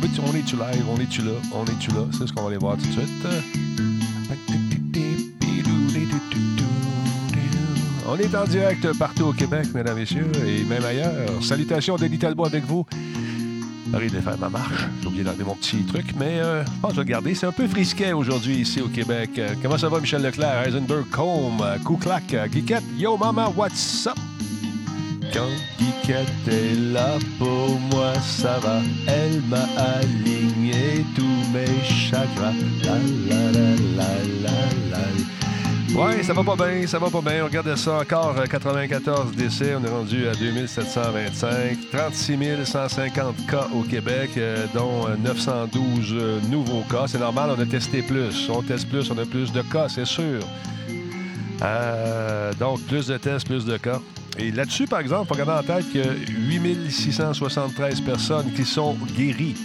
est-tu live? On, est-tu live? On est-tu là? On est-tu là? C'est ce qu'on va aller voir tout de suite. On est en direct partout au Québec, mesdames messieurs, et même ailleurs. Salutations, Denis Talbot avec vous. J'arrive de faire ma marche. J'ai oublié d'enlever mon petit truc, mais euh, je pense que je vais garder. C'est un peu frisquet aujourd'hui ici au Québec. Euh, comment ça va, Michel Leclerc, Heisenberg, Combe, euh, Kouklak, Geekette? Yo, maman, what's up? Quand Geekette est là pour moi, ça va. Elle m'a aligné tous mes chakras. La la la ça va pas bien, ça va pas bien. On regarde ça encore, 94 euh, décès. On est rendu à 2725. 36 150 cas au Québec, euh, dont 912 euh, nouveaux cas. C'est normal, on a testé plus. On teste plus, on a plus de cas, c'est sûr. donc, plus de tests, plus de cas. Et là-dessus, par exemple, il faut garder en tête que 8673 personnes qui sont guéries,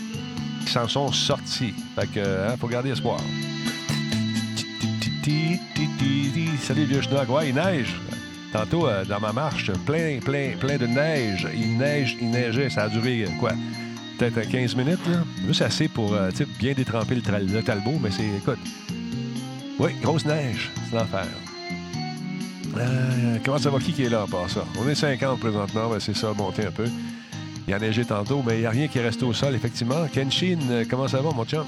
qui s'en sont sorties. Fait que, hein, faut garder espoir. Salut vieux schnock. Ouais, il neige. Tantôt, euh, dans ma marche, plein, plein, plein de neige. Il neige, il neigeait. Ça a duré, euh, quoi, peut-être 15 minutes, là. Juste assez pour, euh, bien détremper le, talbot, mais c'est, écoute. Oui, grosse neige. C'est l'enfer. Comment ça va? Qui est là en passant? On est 50 présentement. Ben, c'est ça, monter un peu. Il a neigé tantôt, mais il n'y a rien qui est resté au sol, effectivement. Kenshin, comment ça va, mon chum?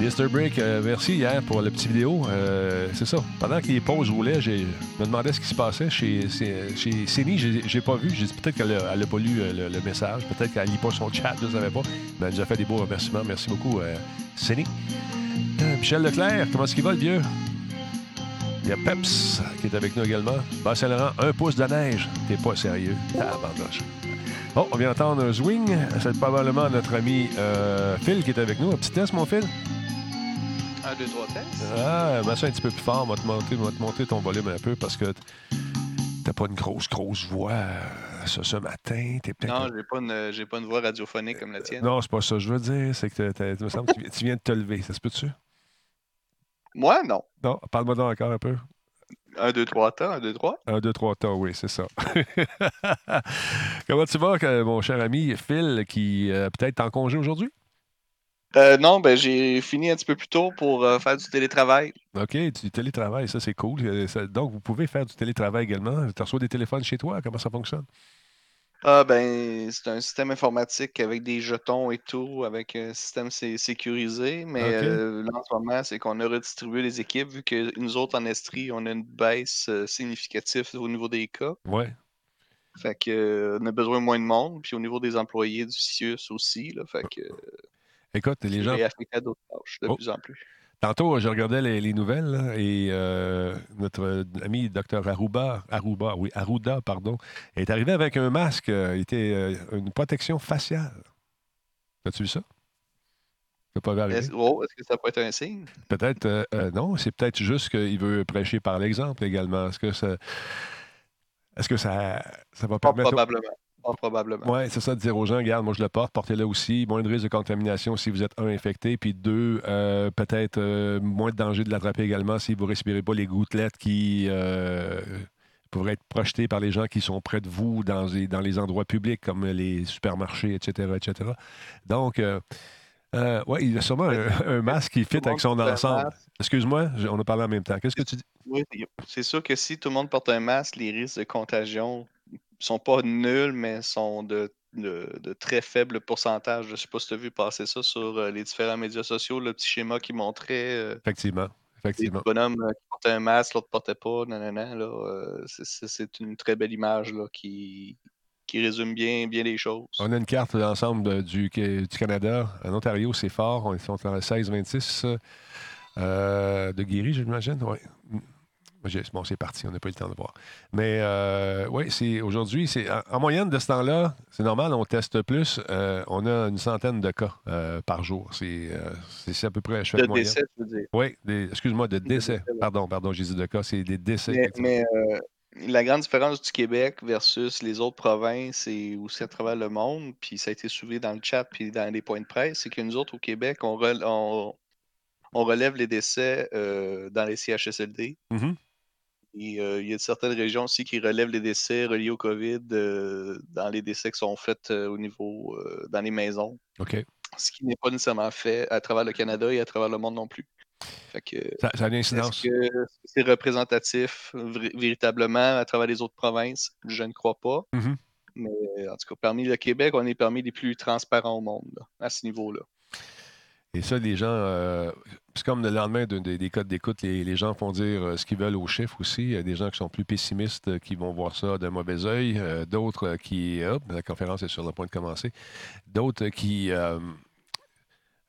Mr. Break, euh, merci hier pour la petite vidéo. Euh, c'est ça. Pendant que les pauses roulaient, je me demandais ce qui se passait chez, chez, Céline. J'ai pas vu. J'ai dit peut-être qu'elle n'a pas lu euh, le, message. Peut-être qu'elle lit pas son chat. Je ne savais pas. Mais elle nous a fait des beaux remerciements. Merci beaucoup, euh, Michel Leclerc, comment est-ce qu'il va, le vieux? Il y a Peps qui est avec nous également. Bas-Saint-Laurent, un pouce de neige. T'es pas sérieux. Ah, bandoche. Bon, on vient d'entendre un swing. C'est probablement notre ami Phil qui est avec nous. Un petit test, mon Phil? Un, deux, trois tests. Ah, ben ça un petit peu plus fort. On va te monter, te monter ton volume un peu parce que t'as pas une grosse, grosse voix euh, ça, ce matin. non, j'ai pas, une, j'ai pas une voix radiophonique comme la tienne. Non, c'est pas ça que je veux dire. C'est que tu me semble que tu viens de te lever. Ça se peut-tu? Moi, non. Non, parle-moi donc encore un peu. Un, deux, trois temps, un, deux, trois. Un, deux, trois temps, oui, c'est ça. Comment tu vas, mon cher ami Phil, qui euh, peut-être en congé aujourd'hui? Euh, non, ben j'ai fini un petit peu plus tôt pour euh, faire du télétravail. OK, du télétravail, ça c'est cool. Euh, donc, vous pouvez faire du télétravail également. Tu reçois des téléphones chez toi, comment ça fonctionne? Ah ben, c'est un système informatique avec des jetons et tout, avec un système sécurisé, mais là en ce moment, c'est qu'on a redistribué les équipes, vu que nous autres en Estrie, on a une baisse significative au niveau des cas. Ouais. Fait que on a besoin de moins de monde, puis au niveau des employés du CIUS aussi, là, fait que Écoute, les gens. à d'autres tâches de oh. plus en plus. Tantôt, je regardais les, nouvelles et euh, notre ami Dr Aruba, Aruba, oui, Aruda, pardon, est arrivé avec un masque. Il euh, était euh, une protection faciale. As-tu vu ça? Pas Est-ce oh, est que ça peut être un signe? Peut-être, non, c'est peut-être juste qu'il veut prêcher par l'exemple également. Est-ce que ça, est-ce que ça, ça va permettre. Probablement probablement. Oui, c'est ça, de dire aux gens, regarde, moi je le porte, portez-le aussi. Moins de risque de contamination si vous êtes un infecté, puis deux, euh, peut-être euh, moins de danger de l'attraper également si vous ne respirez pas les gouttelettes qui euh, pourraient être projetées par les gens qui sont près de vous dans les, dans les endroits publics comme les supermarchés, etc. etc. Donc, oui, il a sûrement un, masque qui fit avec son ensemble. Excuse-moi, on a parlé en même temps. Qu'est-ce que tu dis? Oui, c'est sûr que si tout le monde porte un masque, les risques de contagion sont pas nuls, mais sont de, de, très faibles pourcentages. Je ne sais pas si tu as vu passer ça sur euh, les différents médias sociaux, le petit schéma qui montrait. Euh, Effectivement. Effectivement. bonhomme euh, qui portait un masque, l'autre ne portait pas. là, c'est une très belle image là, qui, qui résume bien, bien les choses. On a une carte d'ensemble du, du Canada. En Ontario, c'est fort. On est en 16-26 de Guéry, j'imagine. Oui. Bon, c'est parti, on n'a pas eu le temps de voir. Mais euh, oui, c'est aujourd'hui, c'est en, moyenne de ce temps-là, c'est normal, on teste plus. Euh, on a une centaine de cas euh, par jour. C'est à peu près. Je de décès, tu veux dire? Oui, excuse-moi, de décès. Pardon, pardon, j'ai dit de cas, c'est des décès. Mais, la grande différence du Québec versus les autres provinces et aussi à travers le monde, puis ça a été soulevé dans le chat puis dans les points de presse, c'est que nous autres au Québec, on, on, relève les décès dans les CHSLD. Mm-hmm il y a certaines régions aussi qui relèvent les décès reliés au COVID dans les décès qui sont faits au niveau dans les maisons. OK. Ce qui n'est pas nécessairement fait à travers le Canada et à travers le monde non plus. Fait que, ça, a une incidence? Est-ce que c'est représentatif véritablement à travers les autres provinces? Je ne crois pas. Mm-hmm. Mais en tout cas, parmi le Québec, on est parmi les plus transparents au monde à ce niveau-là. Et ça, les gens, euh, c'est comme le lendemain des codes d'écoute, les, gens font dire euh, ce qu'ils veulent aux chiffres aussi. Il y a des gens qui sont plus pessimistes euh, qui vont voir ça d'un mauvais œil. D'autres qui. Hop, la conférence est sur le point de commencer. D'autres qui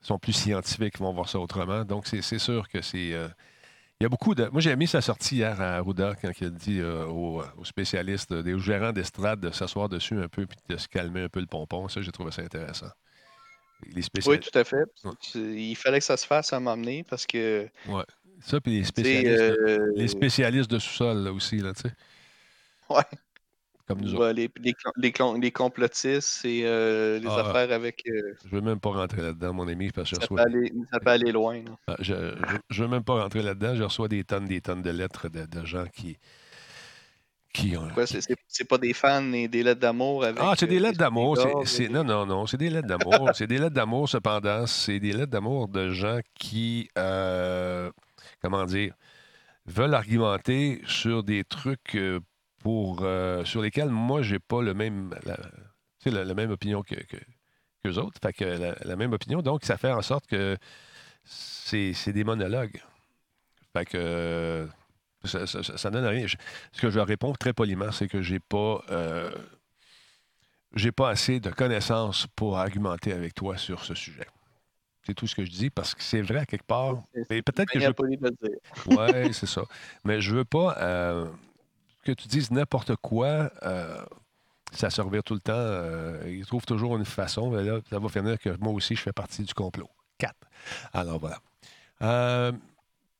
sont plus scientifiques vont voir ça autrement. Donc, c'est sûr que c'est. il y a beaucoup de. Moi, j'ai mis sa sortie hier à Arruda quand il a dit aux, spécialistes, aux gérants d'estrade de s'asseoir dessus un peu puis de se calmer un peu le pompon. Ça, j'ai trouvé ça intéressant. Oui, tout à fait. Il fallait que ça se fasse à m'emmener parce que. Ouais. Ça, puis les spécialistes, euh, les spécialistes de sous-sol là, aussi, là, tu sais. Ouais. Comme nous autres. Les, les, les, complotistes et euh, les ah. affaires avec. Euh, je veux même pas rentrer là-dedans, mon ami, parce que je reçois. ça peut aller loin. Ah, je, je, veux même pas rentrer là-dedans. Je reçois des tonnes, des tonnes de lettres de, de gens qui qui c'est pas des fans et des lettres d'amour avec. Ah, c'est des euh, lettres d'amour. Non, non, non. C'est des lettres d'amour. c'est des lettres d'amour, cependant. C'est des lettres d'amour de gens qui, euh, comment dire, veulent argumenter sur des trucs euh, pour, sur lesquels moi, j'ai pas le même, la, la, même opinion que, que, autres. Fait que la, même opinion. Donc, ça fait en sorte que c'est des monologues. Fait que ça, ça, donne rien. ce que je réponds très poliment, c'est que j'ai pas. Euh, j'ai pas assez de connaissances pour argumenter avec toi sur ce sujet. C'est tout ce que je dis parce que c'est vrai à quelque part. peut-être que je. Oui, c'est ça. Mais je veux pas euh, que tu dises n'importe quoi. Euh, ça se revient tout le temps. ils trouvent toujours une façon. là, ça va finir que moi aussi, je fais partie du complot. Quatre. Alors voilà.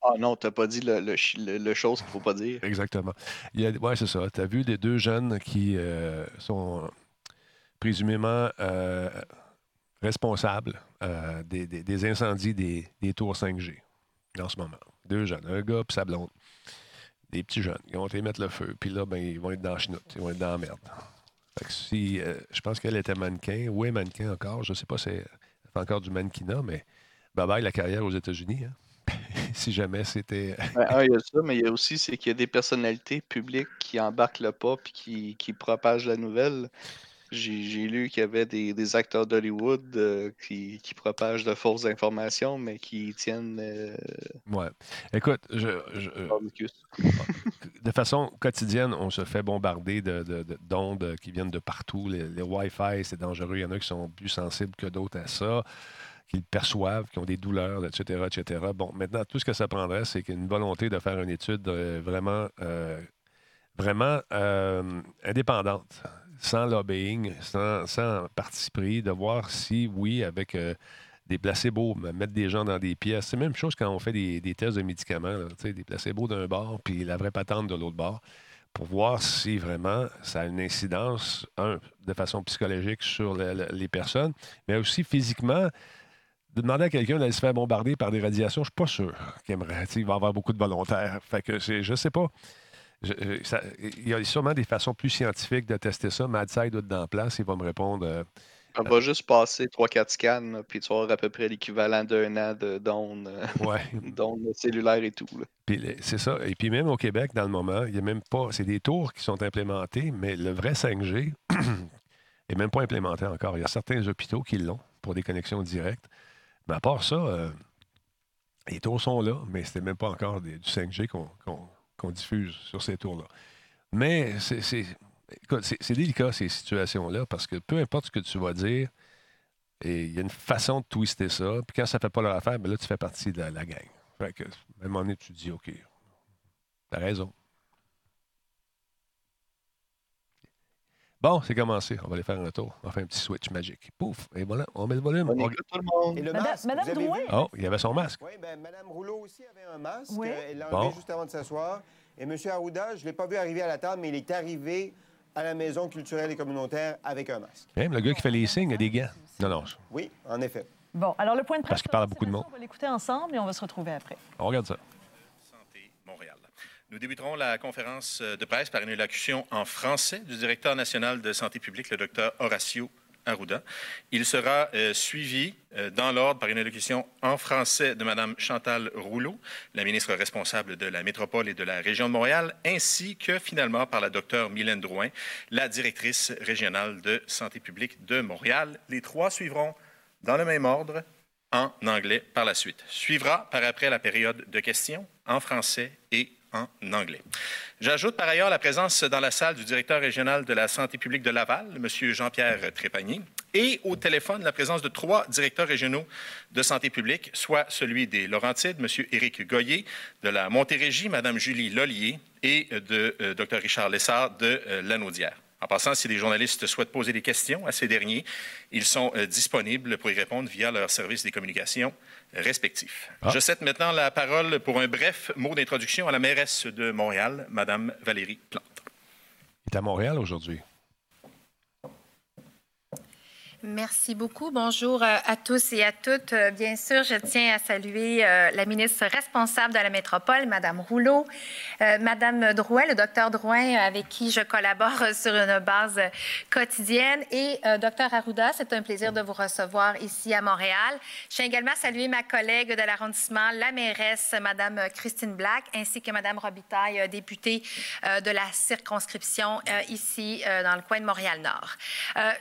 Ah non, t'as pas dit le, le, chose qu'il faut pas dire. Exactement. Oui, c'est ça. Tu as vu des deux jeunes qui euh, sont présumément euh, responsables euh, des, incendies des, tours 5G en ce moment. Deux jeunes, un gars et sa blonde. Des petits jeunes. Ils vont aller mettre le feu. Puis là, ben, ils vont être dans la chenoute. Ils vont être dans la merde. si, je pense qu'elle était mannequin. Est mannequin encore? Je sais pas si fait encore du mannequinat, mais bye bye la carrière aux États-Unis. Hein? si jamais c'était. Ben, il y a ça, mais il y a aussi c'est qu'il y a des personnalités publiques qui embarquent le pas et qui, qui propagent la nouvelle. J'ai lu qu'il y avait des, acteurs d'Hollywood euh, qui, qui, propagent de fausses informations, mais qui tiennent. Euh, ouais. Écoute, je, de façon quotidienne, on se fait bombarder d'ondes de, qui viennent de partout. Les, les Wi-Fi, c'est dangereux. Il y en a qui sont plus sensibles que d'autres à ça qu'ils perçoivent, qui ont des douleurs, etc., etc. Bon, maintenant, tout ce que ça prendrait, c'est une volonté de faire une étude euh, vraiment, euh, vraiment euh, indépendante, sans lobbying, sans, sans, pris, de voir si, oui, avec des placebos, mettre des gens dans des pièces. C'est la même chose quand on fait des, tests de médicaments, des placebos d'un bord, puis la vraie patente de l'autre bord, pour voir si vraiment ça a une incidence, un, de façon psychologique sur les personnes, mais aussi physiquement de demander à quelqu'un d'aller se faire bombarder par des radiations, je suis pas sûr qu'il aimerait. Il va y avoir beaucoup de volontaires. Fait que je sais pas. il y a sûrement des façons plus scientifiques de tester ça. Madside doit être dans place. Il va me répondre. Euh, on va juste passer 3-4 scans, puis tu vas avoir à peu près l'équivalent d'un an d'ondes ouais. cellulaires et tout. c'est ça. Et puis même au Québec, dans le moment, il y a même pas. C'est des tours qui sont implémentés, mais le vrai 5G est même pas implémenté encore. Il y a certains hôpitaux qui l'ont pour des connexions directes. Mais à part ça, euh, les tours sont là, mais ce même pas encore du 5G qu'on diffuse sur ces tours-là. Mais c'est délicat, ces situations-là, parce que peu importe ce que tu vas dire, il y a une façon de twister ça. Puis quand ça ne fait pas leur affaire, ben là, tu fais partie de la, gang. Fait que, à un moment donné, tu te dis, OK, t'as raison. Bon, c'est commencé. On va aller faire un tour. On va faire un petit switch magique. Pouf. Et voilà, on met le volume. On tout le monde. Et le masque, Madame, Drouin. Oh, il y avait son masque. Oui, bien, Madame Rouleau aussi avait un masque. Oui. Elle l'a enlevé juste avant de s'asseoir. Et M. Arruda, je ne l'ai pas vu arriver à la table, mais il est arrivé à la maison culturelle et communautaire avec un masque. Même le gars qui fait les signes a des gants. Non, non. Oui, en effet. Bon, alors le point de presse. Parce qu'il parle à beaucoup de monde. On va l'écouter ensemble et on va se retrouver après. On regarde ça. Nous débuterons la conférence de presse par une élocution en français du directeur national de santé publique, le docteur Horacio Arruda. Il sera euh, suivi euh, dans l'ordre par une élocution en français de Mme Chantal Rouleau, la ministre responsable de la métropole et de la région de Montréal, ainsi que finalement par la docteure Mylène Drouin, la directrice régionale de santé publique de Montréal. Les trois suivront dans le même ordre en anglais par la suite. Suivra par après la période de questions en français et en anglais. J'ajoute par ailleurs la présence dans la salle du directeur régional de la santé publique de Laval, M. Jean-Pierre Trépanier, et au téléphone la présence de trois directeurs régionaux de santé publique, soit celui des Laurentides, M. Éric Goyer, de la Montérégie, Mme Julie Lollier, et de euh, Dr. Richard Lessard de euh, Lanaudière. En passant, si les journalistes souhaitent poser des questions à ces derniers, ils sont euh, disponibles pour y répondre via leur service des communications respectifs. Ah. Je cède maintenant la parole pour un bref mot d'introduction à la mairesse de Montréal, Mme Valérie Plante. Il est à Montréal aujourd'hui. Merci beaucoup. Bonjour euh, à tous et à toutes. Euh, bien sûr, je tiens à saluer euh, la ministre responsable de la métropole, Madame Rouleau, Madame Drouin, le docteur Drouin, avec qui je collabore sur une base quotidienne, et docteur Arruda. C'est un plaisir de vous recevoir ici à Montréal. Je tiens également à saluer ma collègue de l'arrondissement, la mairesse, Madame Christine Black, ainsi que Madame Robitaille, députée de la circonscription ici dans le coin de Montréal-Nord.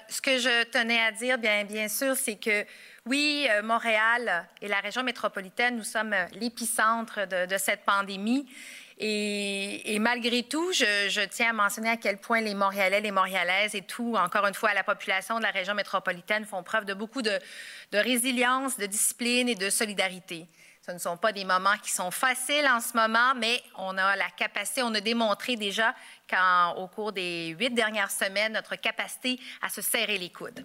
ce que je tenais à dire, bien, sûr, c'est que oui, euh, Montréal et la région métropolitaine, nous sommes euh, l'épicentre de, cette pandémie. Et, malgré tout, je, tiens à mentionner à quel point les Montréalais, les Montréalaises et tout, encore une fois, la population de la région métropolitaine font preuve de beaucoup de, de résilience, de discipline et de solidarité. Ce ne sont pas des moments qui sont faciles en ce moment, mais on a la capacité, on a démontré déjà qu'au cours des huit dernières semaines, notre capacité à se serrer les coudes.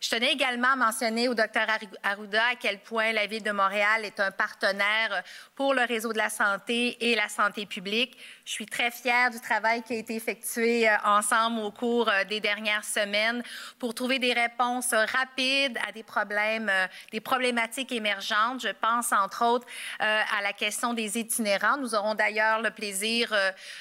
Je tenais également à mentionner au docteur Arruda à quel point la Ville de Montréal est un partenaire pour le réseau de la santé et la santé publique. Je suis très fière du travail qui a été effectué euh, ensemble au cours euh, des dernières semaines pour trouver des réponses rapides à des problèmes, euh, des problématiques émergentes. Je pense entre autres à la question des itinérants. Nous aurons d'ailleurs le plaisir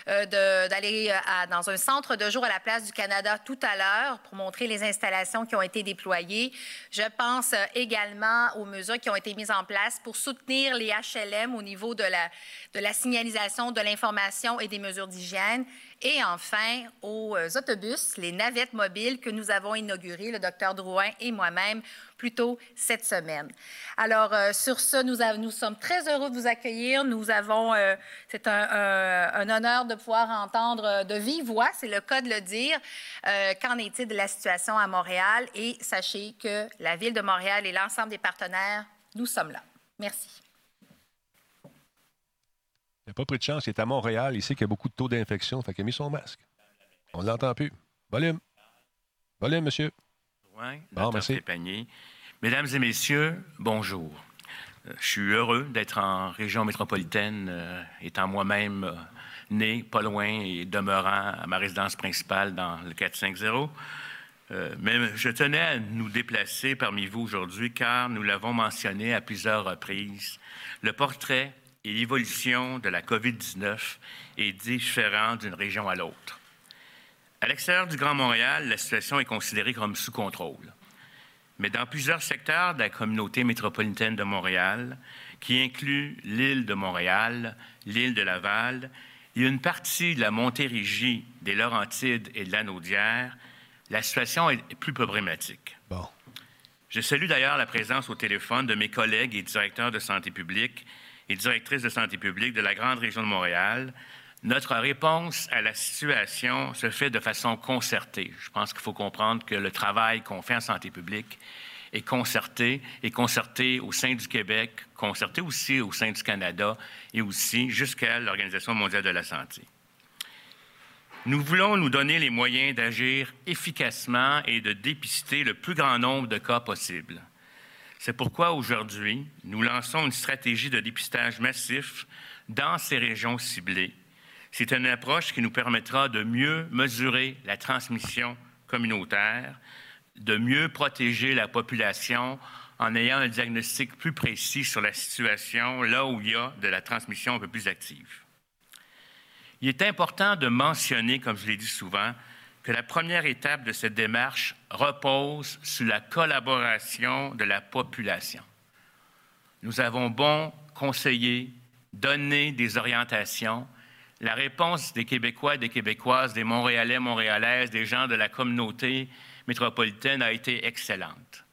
d'aller dans un centre de jour à la place du Canada tout à l'heure pour montrer les installations qui ont été déployées. Je pense également aux mesures qui ont été mises en place pour soutenir les HLM au niveau de la, de la signalisation, de l'information et des mesures d'hygiène. Et enfin, aux euh, autobus, les navettes mobiles que nous avons inaugurées, le docteur Drouin et moi-même, plus tôt cette semaine. Alors, euh, sur ce, nous, sommes très heureux de vous accueillir. Nous avons, euh, c'est un, honneur de pouvoir entendre de vive voix, c'est le cas de le dire, qu'en est-il de la situation à Montréal. Et sachez que la Ville de Montréal et l'ensemble des partenaires, nous sommes là. Merci. Il n'a pas pris de chance. Il est à Montréal. Il sait qu'il y a beaucoup de taux d'infection. Fait qu'il a mis son masque. On ne l'entend plus. Volume. Volume, monsieur. Oui, bon, merci. Mesdames et messieurs, bonjour. Euh, je suis heureux d'être en région métropolitaine, euh, étant moi-même euh, né pas loin et demeurant à ma résidence principale dans le 450. mais je tenais à nous déplacer parmi vous aujourd'hui car nous l'avons mentionné à plusieurs reprises. Le portrait et l'évolution de la COVID-19 est différente d'une région à l'autre. À l'extérieur du Grand Montréal, la situation est considérée comme sous contrôle. Mais dans plusieurs secteurs de la communauté métropolitaine de Montréal, qui inclut l'île de Montréal, l'île de Laval, et une partie de la Montérégie, des Laurentides et de l'Anaudière, la situation est plus problématique. Bon. Je salue d'ailleurs la présence au téléphone de mes collègues et directeurs de santé publique et directrice de santé publique de la grande région de Montréal, notre réponse à la situation se fait de façon concertée. Je pense qu'il faut comprendre que le travail qu'on fait en santé publique est concerté, est concerté au sein du Québec, concerté aussi au sein du Canada et aussi jusqu'à l'Organisation mondiale de la santé. Nous voulons nous donner les moyens d'agir efficacement et de dépister le plus grand nombre de cas possibles. C'est pourquoi aujourd'hui, nous lançons une stratégie de dépistage massif dans ces régions ciblées. C'est une approche qui nous permettra de mieux mesurer la transmission communautaire, de mieux protéger la population en ayant un diagnostic plus précis sur la situation là où il y a de la transmission un peu plus active. Il est important de mentionner, comme je l'ai dit souvent, que la première étape de cette démarche repose sur la collaboration de la population. Nous avons bon conseiller, donner des orientations. La réponse des Québécois et des Québécoises, des Montréalais, Montréalaises, des gens de la communauté métropolitaine a été excellente.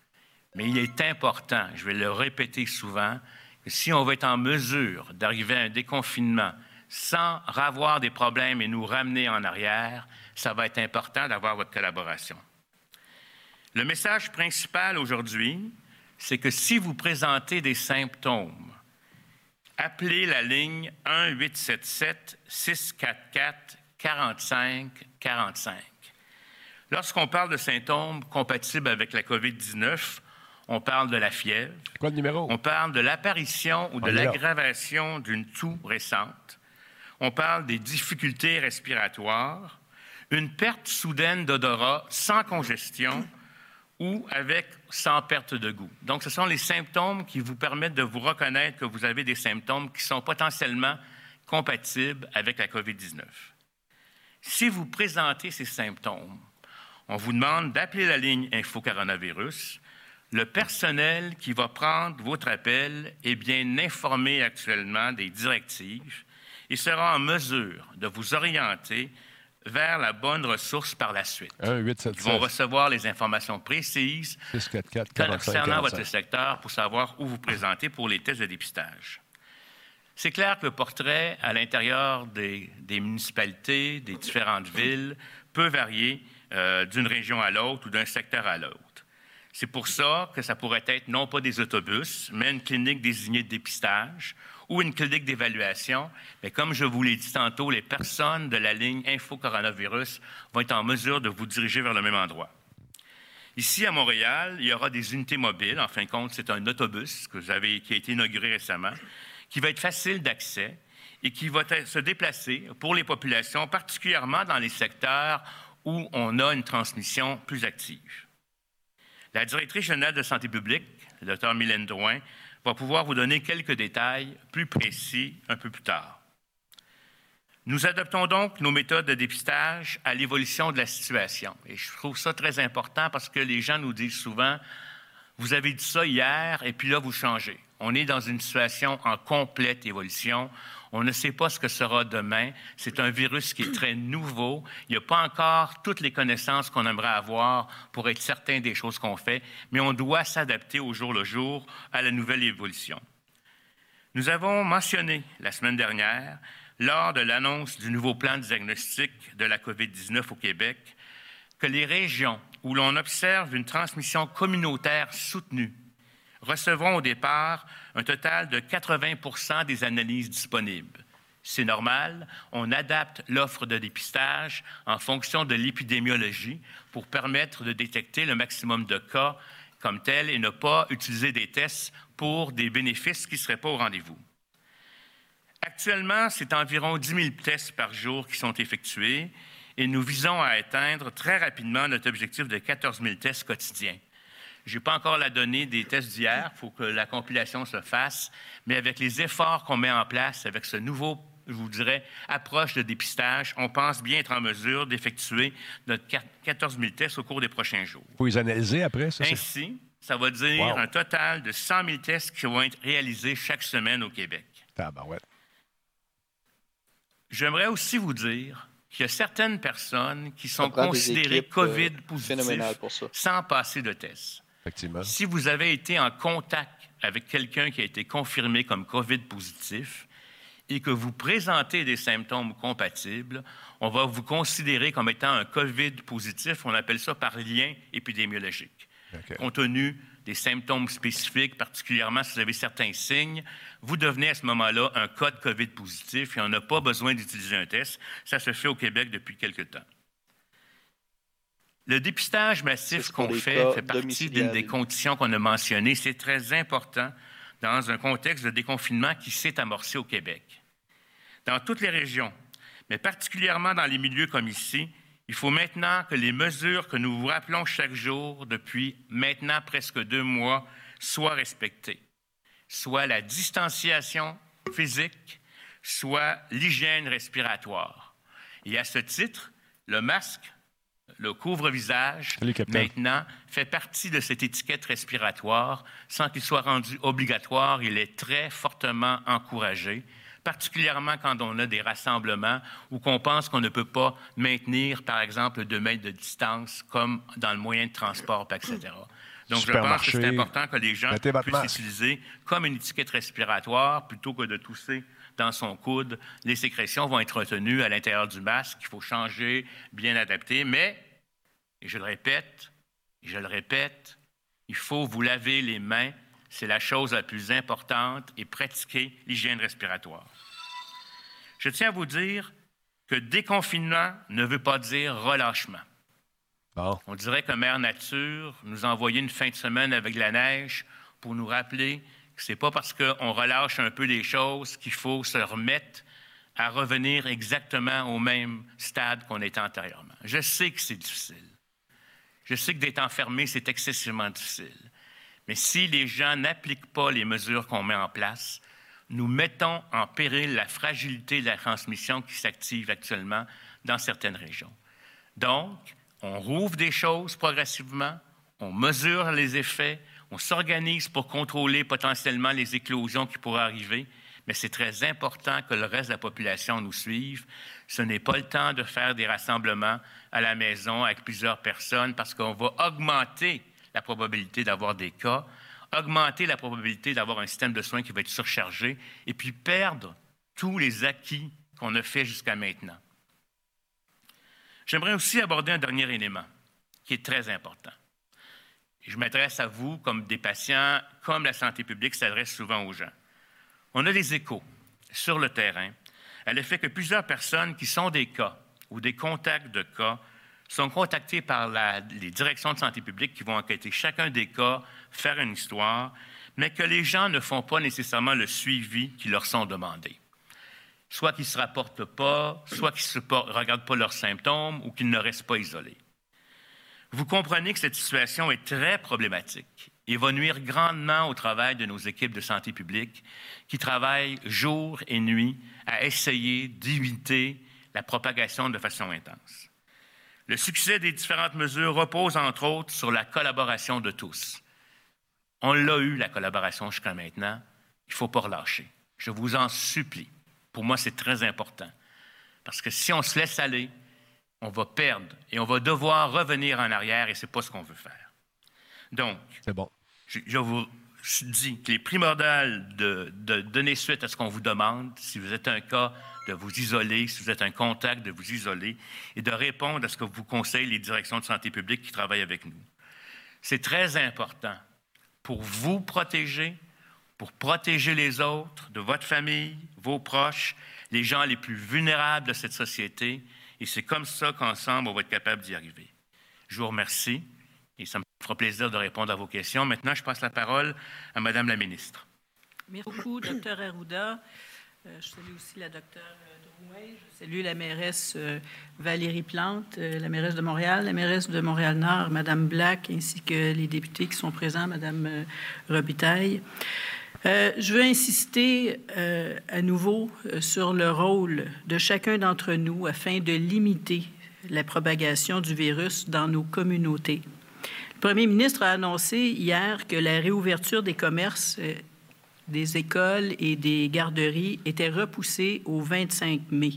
Mais il est important, je vais le répéter souvent, que si on veut être en mesure d'arriver à un déconfinement sans avoir des problèmes et nous ramener en arrière, ça va être important d'avoir votre collaboration. Le message principal aujourd'hui, c'est que si vous présentez des symptômes, appelez la ligne 1-877-644-4545. Lorsqu'on parle de symptômes compatibles avec la COVID-19, on parle de la fièvre. Quoi numéro? On parle de l'apparition ou de l'aggravation d'une toux récente. On parle des difficultés respiratoires, une perte soudaine d'odorat sans congestion ou avec sans perte de goût. Donc, ce sont les symptômes qui vous permettent de vous reconnaître que vous avez des symptômes qui sont potentiellement compatibles avec la COVID-19. Si vous présentez ces symptômes, on vous demande d'appeler la ligne Info Coronavirus. Le personnel qui va prendre votre appel est bien informé actuellement des directives et sera en mesure de vous orienter vers la bonne ressource par la suite. Ils vont recevoir les informations précises concernant votre secteur pour savoir où vous présenter pour les tests de dépistage. C'est clair que le portrait à l'intérieur des, municipalités, des différentes villes, peut varier euh, d'une région à l'autre ou d'un secteur à l'autre. C'est pour ça que ça pourrait être non pas des autobus, mais une clinique désignée de dépistage ou une clinique d'évaluation. Mais comme je vous l'ai dit tantôt, les personnes de la ligne Info Coronavirus vont être en mesure de vous diriger vers le même endroit. Ici, à Montréal, il y aura des unités mobiles. En fin de compte, c'est un autobus qui a été inauguré récemment, qui va être facile d'accès et qui va se déplacer pour les populations, particulièrement dans les secteurs où on a une transmission plus active. La directrice générale de santé publique, le Dr Mylène Drouin, va pouvoir vous donner quelques détails plus précis un peu plus tard. Nous adoptons donc nos méthodes de dépistage à l'évolution de la situation. Et je trouve ça très important parce que les gens nous disent souvent, vous avez dit ça hier et puis là, vous changez. On est dans une situation en complète évolution. On ne sait pas ce que sera demain. C'est un virus qui est très nouveau. Il n'y a pas encore toutes les connaissances qu'on aimerait avoir pour être certain des choses qu'on fait, mais on doit s'adapter au jour le jour à la nouvelle évolution. Nous avons mentionné la semaine dernière, lors de l'annonce du nouveau plan de diagnostic de la COVID-19 au Québec, que les régions où l'on observe une transmission communautaire soutenue recevront au départ un total de 80% des analyses disponibles. C'est normal, on adapte l'offre de dépistage en fonction de l'épidémiologie pour permettre de détecter le maximum de cas comme tel et ne pas utiliser des tests pour des bénéfices qui ne seraient pas au rendez-vous. Actuellement, c'est environ 10 000 tests par jour qui sont effectués et nous visons à atteindre très rapidement notre objectif de 14 000 tests quotidiens. Je n'ai pas encore la donnée des tests d'hier, il faut que la compilation se fasse, mais avec les efforts qu'on met en place, avec ce nouveau, je vous dirais, approche de dépistage, on pense bien être en mesure d'effectuer notre 14 000 tests au cours des prochains jours. Vous les analyser après, ça? Ainsi, ça va dire un total de 100 000 tests qui vont être réalisés chaque semaine au Québec. J'aimerais aussi vous dire qu'il y a certaines personnes qui sont considérées euh, COVID positives sans passer de test. Si vous avez été en contact avec quelqu'un qui a été confirmé comme COVID positif et que vous présentez des symptômes compatibles, on va vous considérer comme étant un COVID positif. On appelle ça par lien épidémiologique. Compte tenu des symptômes spécifiques, particulièrement si vous avez certains signes, vous devenez à ce moment-là un code COVID positif et on n'a pas besoin d'utiliser un test. Ça se fait au Québec depuis quelque temps. Le dépistage massif qu'on fait fait partie d'une des conditions qu'on a mentionnées. C'est très important dans un contexte de déconfinement qui s'est amorcé au Québec. Dans toutes les régions, mais particulièrement dans les milieux comme ici, il faut maintenant que les mesures que nous vous rappelons chaque jour depuis maintenant presque deux mois soient respectées, soit la distanciation physique, soit l'hygiène respiratoire. Et à ce titre, le masque, le couvre-visage, maintenant, fait partie de cette étiquette respiratoire sans qu'il soit rendu obligatoire. Il est très fortement encouragé particulièrement quand on a des rassemblements ou qu'on pense qu'on ne peut pas maintenir, par exemple, deux mètres de distance, comme dans le moyen de transport, etc. Donc, je pense que c'est important que les gens puissent utiliser comme une étiquette respiratoire plutôt que de tousser dans son coude. Les sécrétions vont être retenues à l'intérieur du masque. Il faut changer, bien adapter. Mais, et je le répète, et je le répète, il faut vous laver les mains c'est la chose la plus importante et pratiquer l'hygiène respiratoire. Je tiens à vous dire que déconfinement ne veut pas dire relâchement. On dirait que Mère Nature nous a envoyé une fin de semaine avec la neige pour nous rappeler que ce n'est pas parce qu'on relâche un peu les choses qu'il faut se remettre à revenir exactement au même stade qu'on était antérieurement. Je sais que c'est difficile. Je sais que d'être enfermé, c'est excessivement difficile. Mais si les gens n'appliquent pas les mesures qu'on met en place, nous mettons en péril la fragilité de la transmission qui s'active actuellement dans certaines régions. Donc, on rouvre des choses progressivement, on mesure les effets, on s'organise pour contrôler potentiellement les éclosions qui pourraient arriver, mais c'est très important que le reste de la population nous suive. Ce n'est pas le temps de faire des rassemblements à la maison avec plusieurs personnes parce qu'on va augmenter la probabilité d'avoir des cas, augmenter la probabilité d'avoir un système de soins qui va être surchargé et puis perdre tous les acquis qu'on a fait jusqu'à maintenant. J'aimerais aussi aborder un dernier élément qui est très important. Je m'adresse à vous comme des patients, comme la santé publique s'adresse souvent aux gens. On a des échos sur le terrain à l'effet que plusieurs personnes qui sont des cas ou des contacts de cas sont contactés par les directions de santé publique qui vont enquêter chacun des cas, faire une histoire, mais que les gens ne font pas nécessairement le suivi qui leur sont demandés. Soit qu'ils ne se rapportent pas, soit qu'ils ne regardent pas leurs symptômes ou qu'ils ne restent pas isolés. Vous comprenez que cette situation est très problématique et va nuire grandement au travail de nos équipes de santé publique qui travaillent jour et nuit à essayer d'éviter la propagation de façon intense. Le succès des différentes mesures repose entre autres sur la collaboration de tous. On l'a eu, la collaboration jusqu'à maintenant. Il ne faut pas relâcher. Je vous en supplie. Pour moi, c'est très important. Parce que si on se laisse aller, on va perdre et on va devoir revenir en arrière et ce n'est pas ce qu'on veut faire. Donc, bon. je, vous dis qu'il est primordial de, de donner suite à ce qu'on vous demande. Si vous êtes un cas de vous isoler, si vous êtes un contact, de vous isoler et de répondre à ce que vous conseillent les directions de santé publique qui travaillent avec nous. C'est très important pour vous protéger, pour protéger les autres, de votre famille, vos proches, les gens les plus vulnérables de cette société. Et c'est comme ça qu'ensemble, on va être capable d'y arriver. Je vous remercie et ça me fera plaisir de répondre à vos questions. Maintenant, je passe la parole à Madame la ministre. Merci beaucoup, Dr. Arruda. Euh, je salue aussi la docteure euh, Drouin. Je salue la mairesse euh, Valérie Plante, la mairesse de Montréal, la mairesse de Montréal-Nord, Madame Black, ainsi que les députés qui sont présents, Madame Robitaille. Je veux insister à nouveau sur le rôle de chacun d'entre nous afin de limiter la propagation du virus dans nos communautés. Le premier ministre a annoncé hier que la réouverture des commerces des écoles et des garderies était repoussée au 25 mai.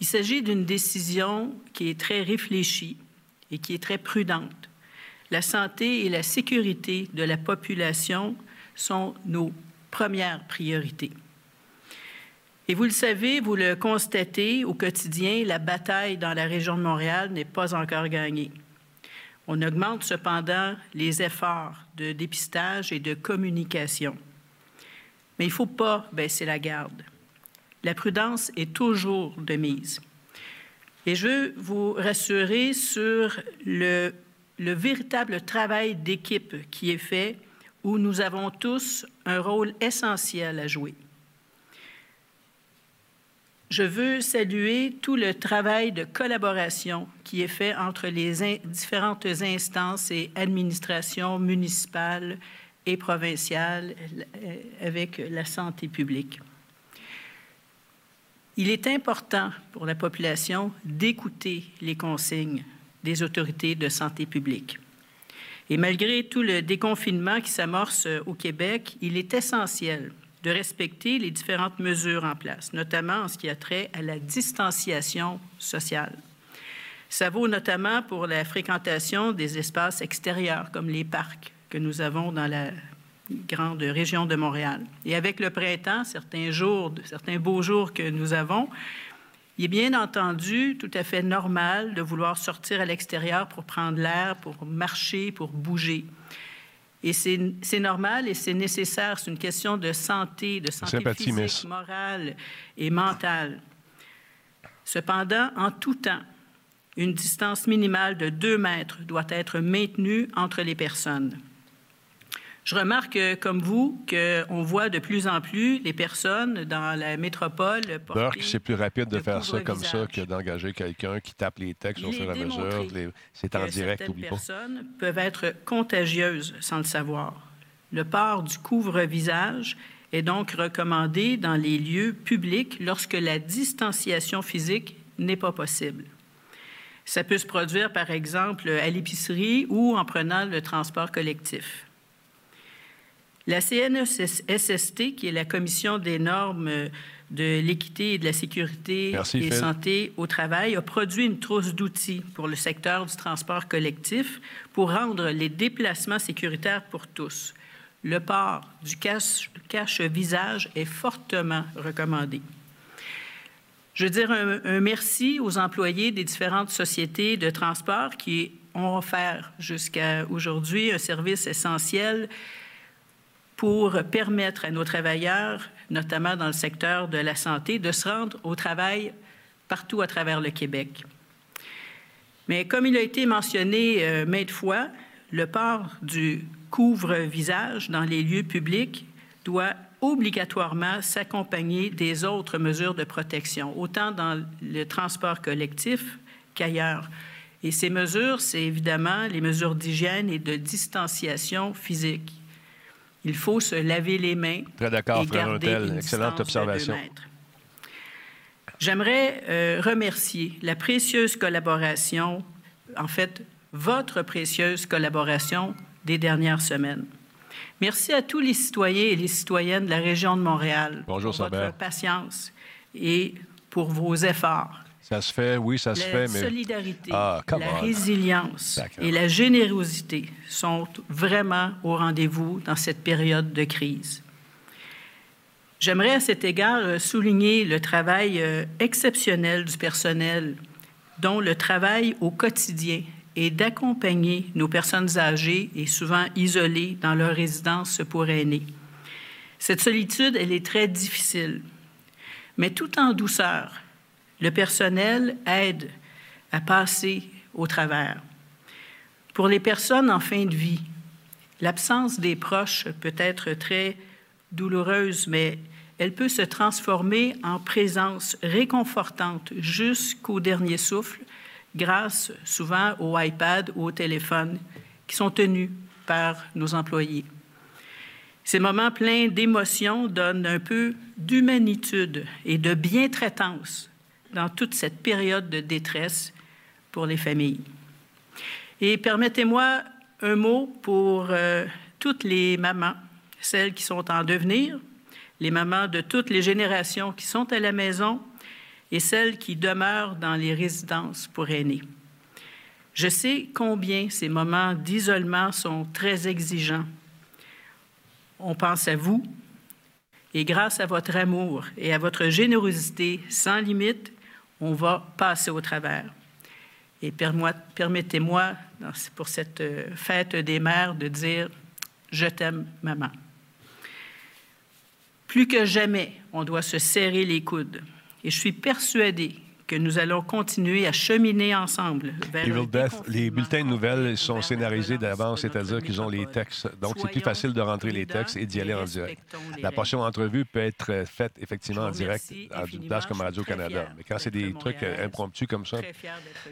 Il s'agit d'une décision qui est très réfléchie et qui est très prudente. La santé et la sécurité de la population sont nos premières priorités. Et vous le savez, vous le constatez au quotidien, la bataille dans la région de Montréal n'est pas encore gagnée. On augmente cependant les efforts de dépistage et de communication. Mais il ne faut pas baisser la garde. La prudence est toujours de mise. Et je veux vous rassurer sur le, le véritable travail d'équipe qui est fait, où nous avons tous un rôle essentiel à jouer. Je veux saluer tout le travail de collaboration qui est fait entre les différentes instances et administrations municipales et provinciale euh, avec la santé publique. Il est important pour la population d'écouter les consignes des autorités de santé publique. Et malgré tout le déconfinement qui s'amorce au Québec, il est essentiel de respecter les différentes mesures en place, notamment en ce qui a trait à la distanciation sociale. Ça vaut notamment pour la fréquentation des espaces extérieurs, comme les parcs que nous avons dans la grande région de Montréal. Et avec le printemps, certains jours, certains beaux jours que nous avons, il est bien entendu tout à fait normal de vouloir sortir à l'extérieur pour prendre l'air, pour marcher, pour bouger. Et c'est normal et c'est nécessaire. C'est une question de santé, de santé physique, morale et mentale. Cependant, en tout temps, une distance minimale de deux mètres doit être maintenue entre les personnes. Je remarque, euh, comme vous, qu'on voit de plus en plus les personnes dans la métropole porter c'est plus rapide de faire ça comme ça que d'engager quelqu'un qui tape les textes au fur et à mesure. C'est en direct, oublie pas. personnes peuvent être contagieuses sans le savoir. Le port du couvre-visage est donc recommandé dans les lieux publics lorsque la distanciation physique n'est pas possible. Ça peut se produire, par exemple, à l'épicerie ou en prenant le transport collectif. La CNSST, qui est la Commission des normes de l'équité et de la sécurité et santé au travail, a produit une trousse d'outils pour le secteur du transport collectif pour rendre les déplacements sécuritaires pour tous. Le port du cache-visage est fortement recommandé. Je veux dire un, un, merci aux employés des différentes sociétés de transport qui ont offert jusqu'à aujourd'hui un service essentiel pour permettre à nos travailleurs, notamment dans le secteur de la santé, de se rendre au travail partout à travers le Québec. Mais comme il a été mentionné euh, maintes fois, le port du couvre-visage dans les lieux publics doit obligatoirement s'accompagner des autres mesures de protection, autant dans le transport collectif qu'ailleurs. Et ces mesures, c'est évidemment les mesures d'hygiène et de distanciation physique. Il faut se laver les mains. Très d'accord, frère Excellente observation. J'aimerais euh, remercier la précieuse collaboration, en fait, votre précieuse collaboration des dernières semaines. Merci à tous les citoyens et les citoyennes de la région de Montréal Bonjour, pour votre patience et pour vos efforts. Ça se fait, oui, ça se fait, mais... La solidarité, ah, la résilience et la générosité sont vraiment au rendez-vous dans cette période de crise. J'aimerais à cet égard euh, souligner le travail euh, exceptionnel du personnel, dont le travail au quotidien est d'accompagner nos personnes âgées et souvent isolées dans leur résidence pour aînés. Cette solitude, elle est très difficile, mais tout en douceur, le personnel aide à passer au travers. Pour les personnes en fin de vie, l'absence des proches peut être très douloureuse, mais elle peut se transformer en présence réconfortante jusqu'au dernier souffle grâce souvent au iPad ou au téléphone qui sont tenus par nos employés. Ces moments pleins d'émotions donnent un peu d'humanitude et de bientraitance dans toute cette période de détresse pour les familles. Et permettez-moi un mot pour euh, toutes les mamans, celles qui sont en devenir, les mamans de toutes les générations qui sont à la maison et celles qui demeurent dans les résidences pour aînés. Je sais combien ces moments d'isolement sont très exigeants. On pense à vous, et grâce à votre amour et à votre générosité sans limite, on va passer au travers. Et permettez-moi, pour cette euh, fête des mères, de dire Je t'aime, maman. Plus que jamais, on doit se serrer les coudes. Et je suis persuadée que nous allons continuer à cheminer ensemble vers Evil Death, les bulletins de nouvelles sont scénarisés d'avance, c'est-à-dire qu'ils ont les textes. Donc, c'est plus facile de rentrer les textes et d'y aller en direct. La prochaine entrevue peut être faite effectivement en direct à une place comme Radio-Canada. Mais quand c'est des trucs impromptus comme ça,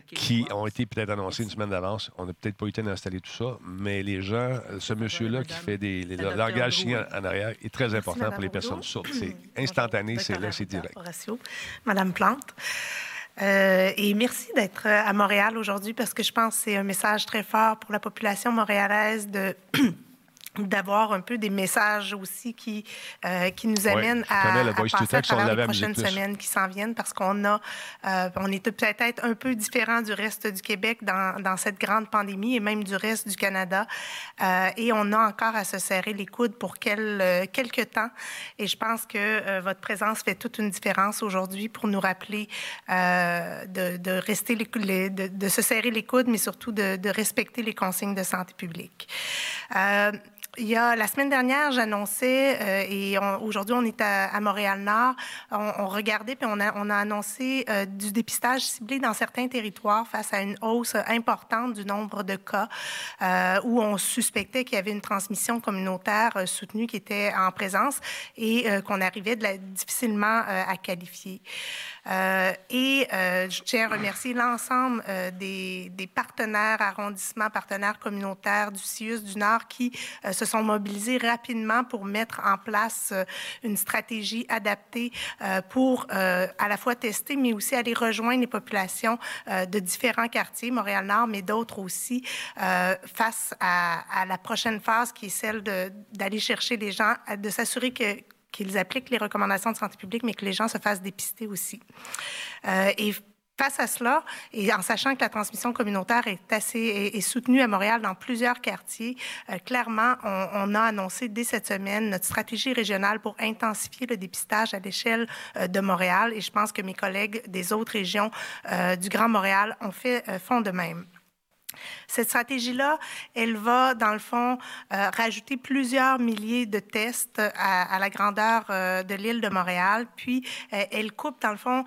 qui ont été peut-être annoncés une semaine d'avance, on n'a peut-être pas eu le temps d'installer tout ça, mais les gens, ce monsieur-là qui fait des les, langages signés en arrière est très important pour les personnes sourdes. C'est instantané, c'est là, c'est direct. Madame Plante. Euh, et merci d'être à Montréal aujourd'hui parce que je pense que c'est un message très fort pour la population montréalaise de d'avoir un peu des messages aussi qui, euh, qui nous amènent à, à passer à travers les prochaines semaines qui s'en viennent parce qu'on a, euh, on est peut-être un peu différent du reste du Québec dans, dans, cette grande pandémie et même du reste du Canada. Euh, et on a encore à se serrer les coudes pour quel, quelques temps. Et je pense que votre présence fait toute une différence aujourd'hui pour nous rappeler de, de, rester les, de, de, se serrer les coudes, mais surtout de, de respecter les consignes de santé publique. Il y a la semaine dernière, j'annonçais, euh, et aujourd'hui on est à, Montréal-Nord, on, regardait puis on a, on a annoncé euh, du dépistage ciblé dans certains territoires face à une hausse importante du nombre de cas euh, où on suspectait qu'il y avait une transmission communautaire soutenue qui était en présence et qu'on arrivait difficilement à qualifier. Euh, et euh, je tiens à remercier l'ensemble euh, des, partenaires arrondissements, partenaires communautaires du CIUS du Nord qui se sont mobilisés rapidement pour mettre en place une stratégie adaptée pour à la fois tester, mais aussi aller rejoindre les populations de différents quartiers, Montréal-Nord, mais d'autres aussi, face à, la prochaine phase qui est celle d'aller chercher les gens, de s'assurer que qu'ils appliquent les recommandations de santé publique, mais que les gens se fassent dépister aussi. Euh, et Face à cela, et en sachant que la transmission communautaire est assez est, soutenue à Montréal dans plusieurs quartiers, euh, clairement, on, a annoncé dès cette semaine notre stratégie régionale pour intensifier le dépistage à l'échelle euh, de Montréal. Et je pense que mes collègues des autres régions du Grand Montréal ont fait font de même. Cette stratégie-là, elle va, dans le fond, euh, rajouter plusieurs milliers de tests à, la grandeur euh, de l'île de Montréal. Puis, euh, elle coupe, dans le fond,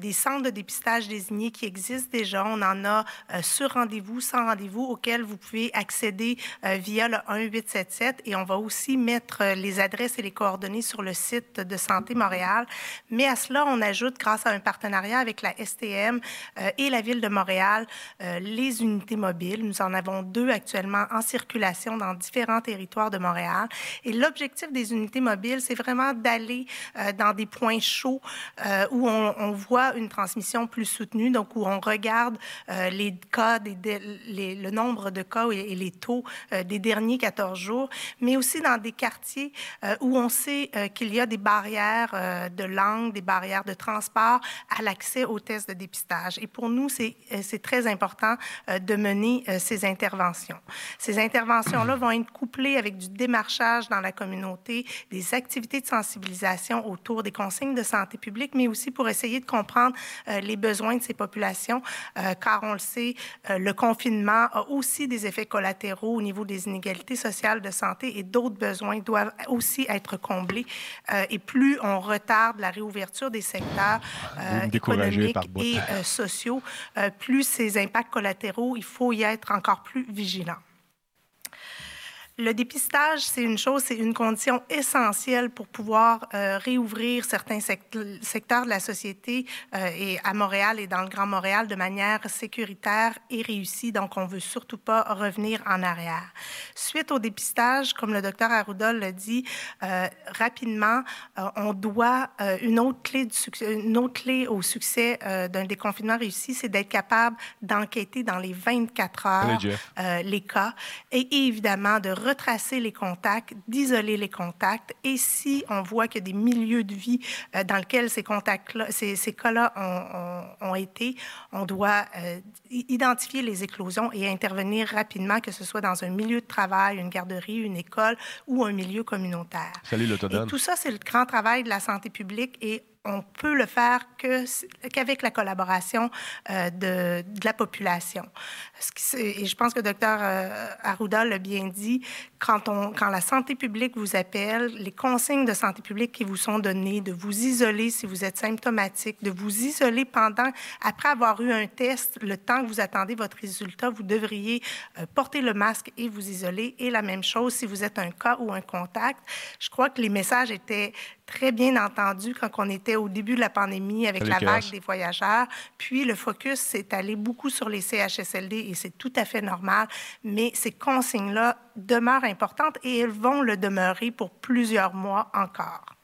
des centres de dépistage désignés qui existent déjà. On en a sur rendez-vous, sans rendez-vous, auxquels vous pouvez accéder via le 1877. Et on va aussi mettre les adresses et les coordonnées sur le site de Santé Montréal. Mais à cela, on ajoute, grâce à un partenariat avec la STM et la Ville de Montréal, les unités mobiles. Nous en avons deux actuellement en circulation dans différents territoires de Montréal. Et l'objectif des unités mobiles, c'est vraiment d'aller euh, dans des points chauds euh, où on, voit une transmission plus soutenue, donc où on regarde euh, les cas, le nombre de cas et, les taux des derniers 14 jours, mais aussi dans des quartiers où on sait qu'il y a des barrières de langue, des barrières de transport à l'accès aux tests de dépistage. Et pour nous, c'est très important de mener euh, ces interventions. Ces interventions-là vont être couplées avec du démarchage dans la communauté, des activités de sensibilisation autour des consignes de santé publique, mais aussi pour essayer de comprendre euh, les besoins de ces populations, euh, car on le sait, le confinement a aussi des effets collatéraux au niveau des inégalités sociales de santé et d'autres besoins doivent aussi être comblés. et plus on retarde la réouverture des secteurs économiques et sociaux, plus ces impacts collatéraux, il faut y être encore plus vigilant. Le dépistage, c'est une chose, c'est une condition essentielle pour pouvoir euh, réouvrir certains secteurs de la société euh, et à Montréal et dans le Grand Montréal de manière sécuritaire et réussie. Donc, on veut surtout pas revenir en arrière. Suite au dépistage, comme le docteur Arruda l'a dit euh, rapidement, on doit une autre clé du succès, une autre clé au succès d'un déconfinement réussi, c'est d'être capable d'enquêter dans les 24 heures les cas et évidemment de retracer les contacts, d'isoler les contacts. Et si on voit qu'il y a des milieux de vie euh, dans lesquels ces contacts-là, ces, ces cas-là ont, ont, été, on doit euh, identifier les éclosions et intervenir rapidement, que ce soit dans un milieu de travail, une garderie, une école ou un milieu communautaire. Salut, Et tout ça, c'est le grand travail de la santé publique et on peut le faire qu'avec la collaboration euh, de, la population. Et je pense que docteur euh, Arruda l'a bien dit, quand la santé publique vous appelle, les consignes de santé publique qui vous sont données, de vous isoler si vous êtes symptomatique, de vous isoler pendant, après avoir eu un test, le temps que vous attendez votre résultat, vous devriez euh, porter le masque et vous isoler. Et la même chose si vous êtes un cas ou un contact. Je crois que les messages étaient très bien entendus quand on était au début de la pandémie avec la vague des voyageurs. Puis le focus s'est allé beaucoup sur les CHSLD et c'est tout à fait normal. Mais ces consignes-là demeurent importantes et elles vont le demeurer pour plusieurs mois encore.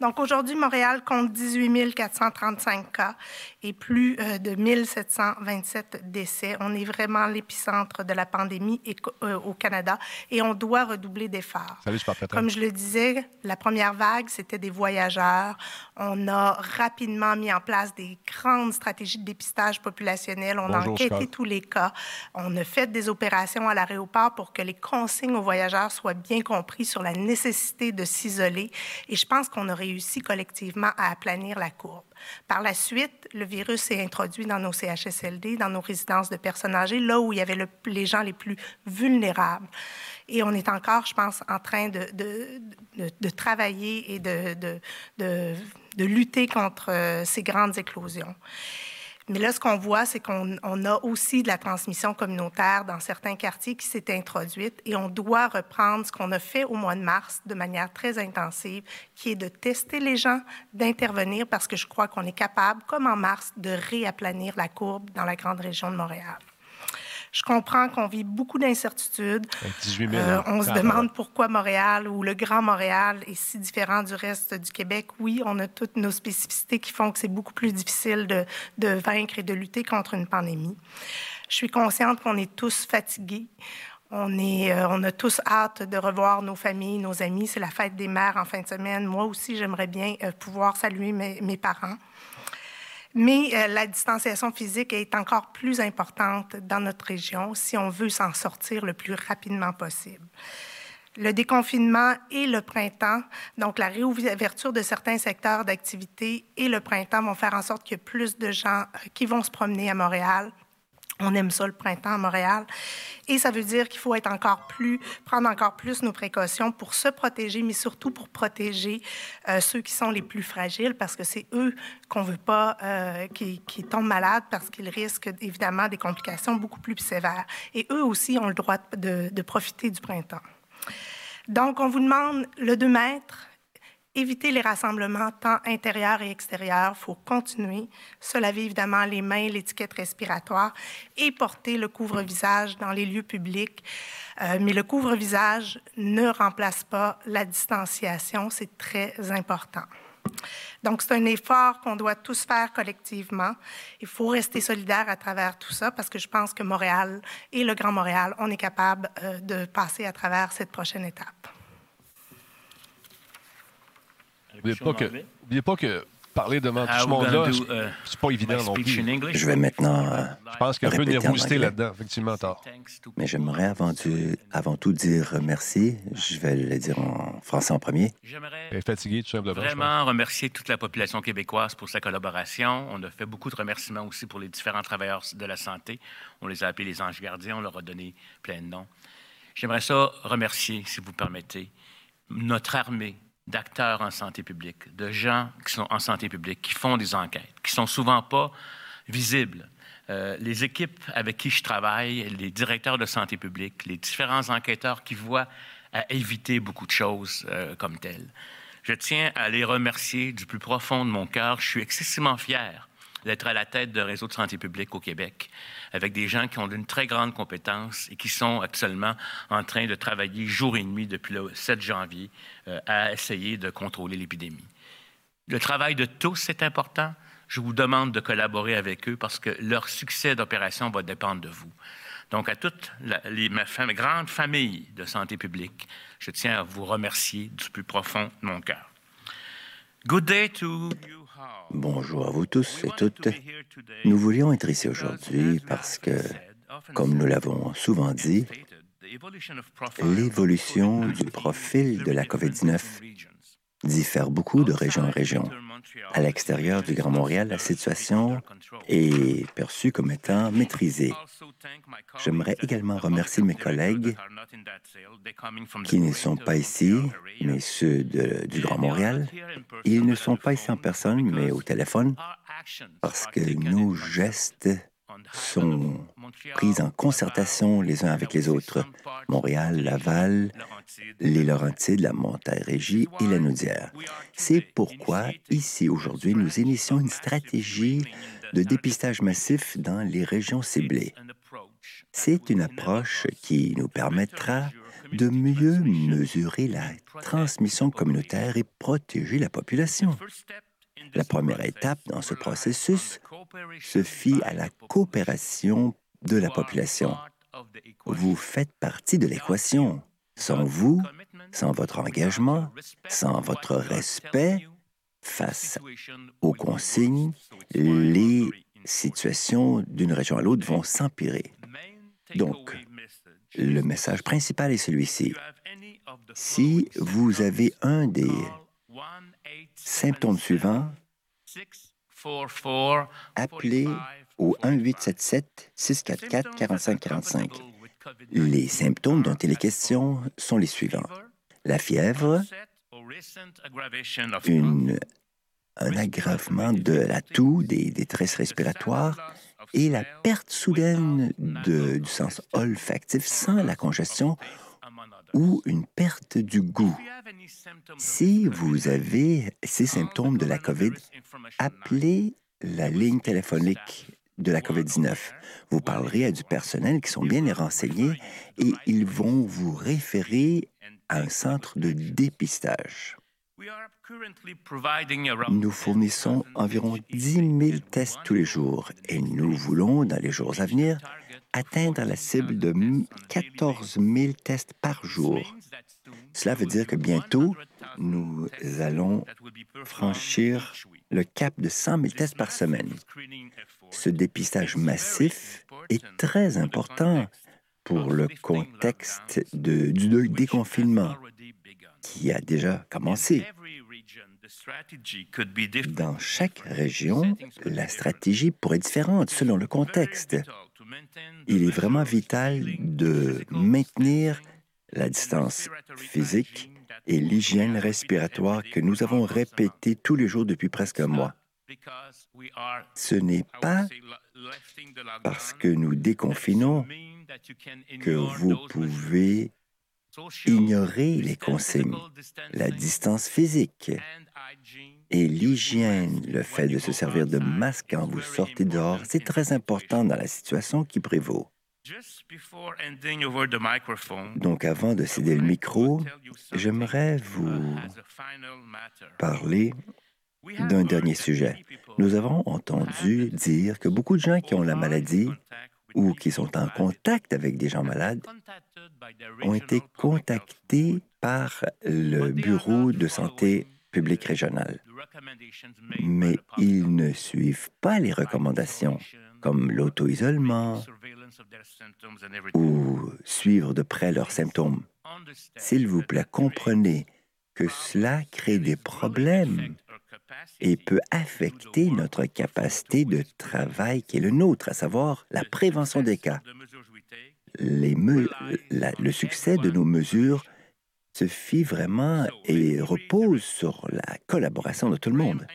Donc aujourd'hui, Montréal compte 18 435 cas et plus euh, de 1727 décès. On est vraiment l'épicentre de la pandémie euh, au Canada et on doit redoubler d'efforts. Comme je le disais, la première vague, c'était des voyageurs. On a rapidement mis en place des grandes stratégies de dépistage populationnel. On a enquêté tous les cas. On a fait des opérations à l'aéroport pour que les consignes aux voyageurs soient bien compris sur la nécessité de s'isoler. Et je pense qu'on a réussi collectivement à aplanir la courbe. Par la suite, le virus s'est introduit dans nos CHSLD, dans nos résidences de personnes âgées, là où il y avait les gens les plus vulnérables. Et on est encore, je pense, en train de, travailler et de, lutter contre euh, ces grandes éclosions. Mais là, ce qu'on voit, c'est qu'on a aussi de la transmission communautaire dans certains quartiers qui s'est introduite et on doit reprendre ce qu'on a fait au mois de mars de manière très intensive, qui est de tester les gens, d'intervenir parce que je crois qu'on est capable, comme en mars, de réaplanir la courbe dans la grande région de Montréal. Je comprends qu'on vit beaucoup d'incertitudes. Euh, on se demande pourquoi Montréal ou le Grand Montréal est si différent du reste du Québec. Oui, on a toutes nos spécificités qui font que c'est beaucoup plus difficile de, de vaincre et de lutter contre une pandémie. Je suis consciente qu'on est tous fatigués. On, est, euh, on a tous hâte de revoir nos familles, nos amis. C'est la fête des mères en fin de semaine. Moi aussi, j'aimerais bien euh, pouvoir saluer mes, mes parents. Mais euh, la distanciation physique est encore plus importante dans notre région si on veut s'en sortir le plus rapidement possible. Le déconfinement et le printemps, donc la réouverture de certains secteurs d'activité et le printemps vont faire en sorte qu'il y ait plus de gens euh, qui vont se promener à Montréal, on aime ça le printemps à Montréal. Et ça veut dire qu'il faut être encore plus, prendre encore plus nos précautions pour se protéger, mais surtout pour protéger euh, ceux qui sont les plus fragiles, parce que c'est eux qu'on veut pas euh, qui, tombent malades, parce qu'ils risquent évidemment des complications beaucoup plus sévères. Et eux aussi ont le droit de, de profiter du printemps. Donc, on vous demande le 2 mètres, éviter les rassemblements tant intérieurs et extérieurs. Il faut continuer, se laver évidemment les mains, l'étiquette respiratoire et porter le couvre-visage dans les lieux publics. Euh, mais le couvre-visage ne remplace pas la distanciation, c'est très important. Donc, c'est un effort qu'on doit tous faire collectivement. Il faut rester solidaire à travers tout ça parce que je pense que Montréal et le Grand Montréal, on est capable euh, de passer à travers cette prochaine étape. N'oubliez pas, que, pas que parler devant tout ce monde-là, uh, c'est pas évident non plus. Je vais maintenant. Euh, je pense qu'il y a un peu de nervosité là-dedans, effectivement, tard. Mais j'aimerais avant, avant, tout dire merci. Je vais le dire en français en premier. J'aimerais fatigué, tout simplement. Vraiment remercier toute la population québécoise pour sa collaboration. On a fait beaucoup de remerciements aussi pour les différents travailleurs de la santé. On les a appelés les anges gardiens, on leur a donné plein de noms. J'aimerais ça remercier, si vous permettez, notre armée, d'acteurs en santé publique, de gens qui sont en santé publique, qui font des enquêtes, qui sont souvent pas visibles. Euh, les équipes avec qui je travaille, les directeurs de santé publique, les différents enquêteurs qui voient à éviter beaucoup de choses euh, comme telles. Je tiens à les remercier du plus profond de mon cœur. Je suis excessivement fier d'être à la tête d'un réseau de santé publique au Québec, avec des gens qui ont une très grande compétence et qui sont actuellement en train de travailler jour et nuit depuis le 7 janvier euh, à essayer de contrôler l'épidémie. Le travail de tous est important. Je vous demande de collaborer avec eux parce que leur succès d'opération va dépendre de vous. Donc, à toute les, ma grande famille de santé publique, je tiens à vous remercier du plus profond de mon cœur. Good day to you. Bonjour à vous tous et toutes. Nous voulions être ici aujourd'hui parce que, comme nous l'avons souvent dit, l'évolution du profil de la COVID-19 diffère beaucoup de région en région. À l'extérieur du Grand Montréal, la situation est perçue comme étant maîtrisée. J'aimerais également remercier mes collègues qui ne sont pas ici, mais ceux du Grand Montréal. Ils ne sont pas ici en personne, mais au téléphone, parce que nos gestes sont prises en concertation les uns avec les autres. Montréal, Laval, les Laurentides, la Montérégie et la Naudière. C'est pourquoi, ici, aujourd'hui, nous initions une stratégie de dépistage massif dans les régions ciblées. C'est une approche qui nous permettra de mieux mesurer la transmission communautaire et protéger la population. La première étape dans ce processus se fit à la coopération de la population. Vous faites partie de l'équation. Sans vous, sans votre engagement, sans votre respect face aux consignes, les situations d'une région à l'autre vont s'empirer. Donc, le message principal est celui-ci. Si vous avez un des symptômes suivants, appelez au 1-877-644-4545. Les symptômes dont il est question sont les suivants. La fièvre, un aggravement de la toux, des détresses respiratoires et la perte soudaine du sens olfactif sans la congestion ou une perte du goût. Si vous avez ces symptômes de la COVID, appelez la ligne téléphonique de la COVID-19. Vous parlerez à du personnel qui sont bien renseignés et ils vont vous référer à un centre de dépistage. Nous fournissons environ 10 000 tests tous les jours et nous voulons, dans les jours à venir, atteindre la cible de 14 000 tests par jour. Cela veut dire que bientôt, nous allons franchir le cap de 100 000 tests par semaine. Ce dépistage massif est très important pour le contexte du déconfinement qui a déjà commencé. Dans chaque région, la stratégie pourrait être différente selon le contexte. Il est vraiment vital de maintenir la distance physique et l'hygiène respiratoire que nous avons répété tous les jours depuis presque un mois. Ce n'est pas parce que nous déconfinons que vous pouvez ignorer les consignes, la distance physique et l'hygiène, le fait de se servir de masque quand vous sortez dehors, c'est très important dans la situation qui prévaut. Donc avant de céder le micro, j'aimerais vous parler d'un dernier sujet. Nous avons entendu dire que beaucoup de gens qui ont la maladie ou qui sont en contact avec des gens malades ont été contactés par le Bureau de santé publique régional. Mais ils ne suivent pas les recommandations comme l'auto-isolement ou suivre de près leurs symptômes. S'il vous plaît, comprenez que cela crée des problèmes et peut affecter notre capacité de travail qui est le nôtre, à savoir la prévention des cas. Les le succès de nos mesures se fit vraiment et repose sur la collaboration de tout le monde.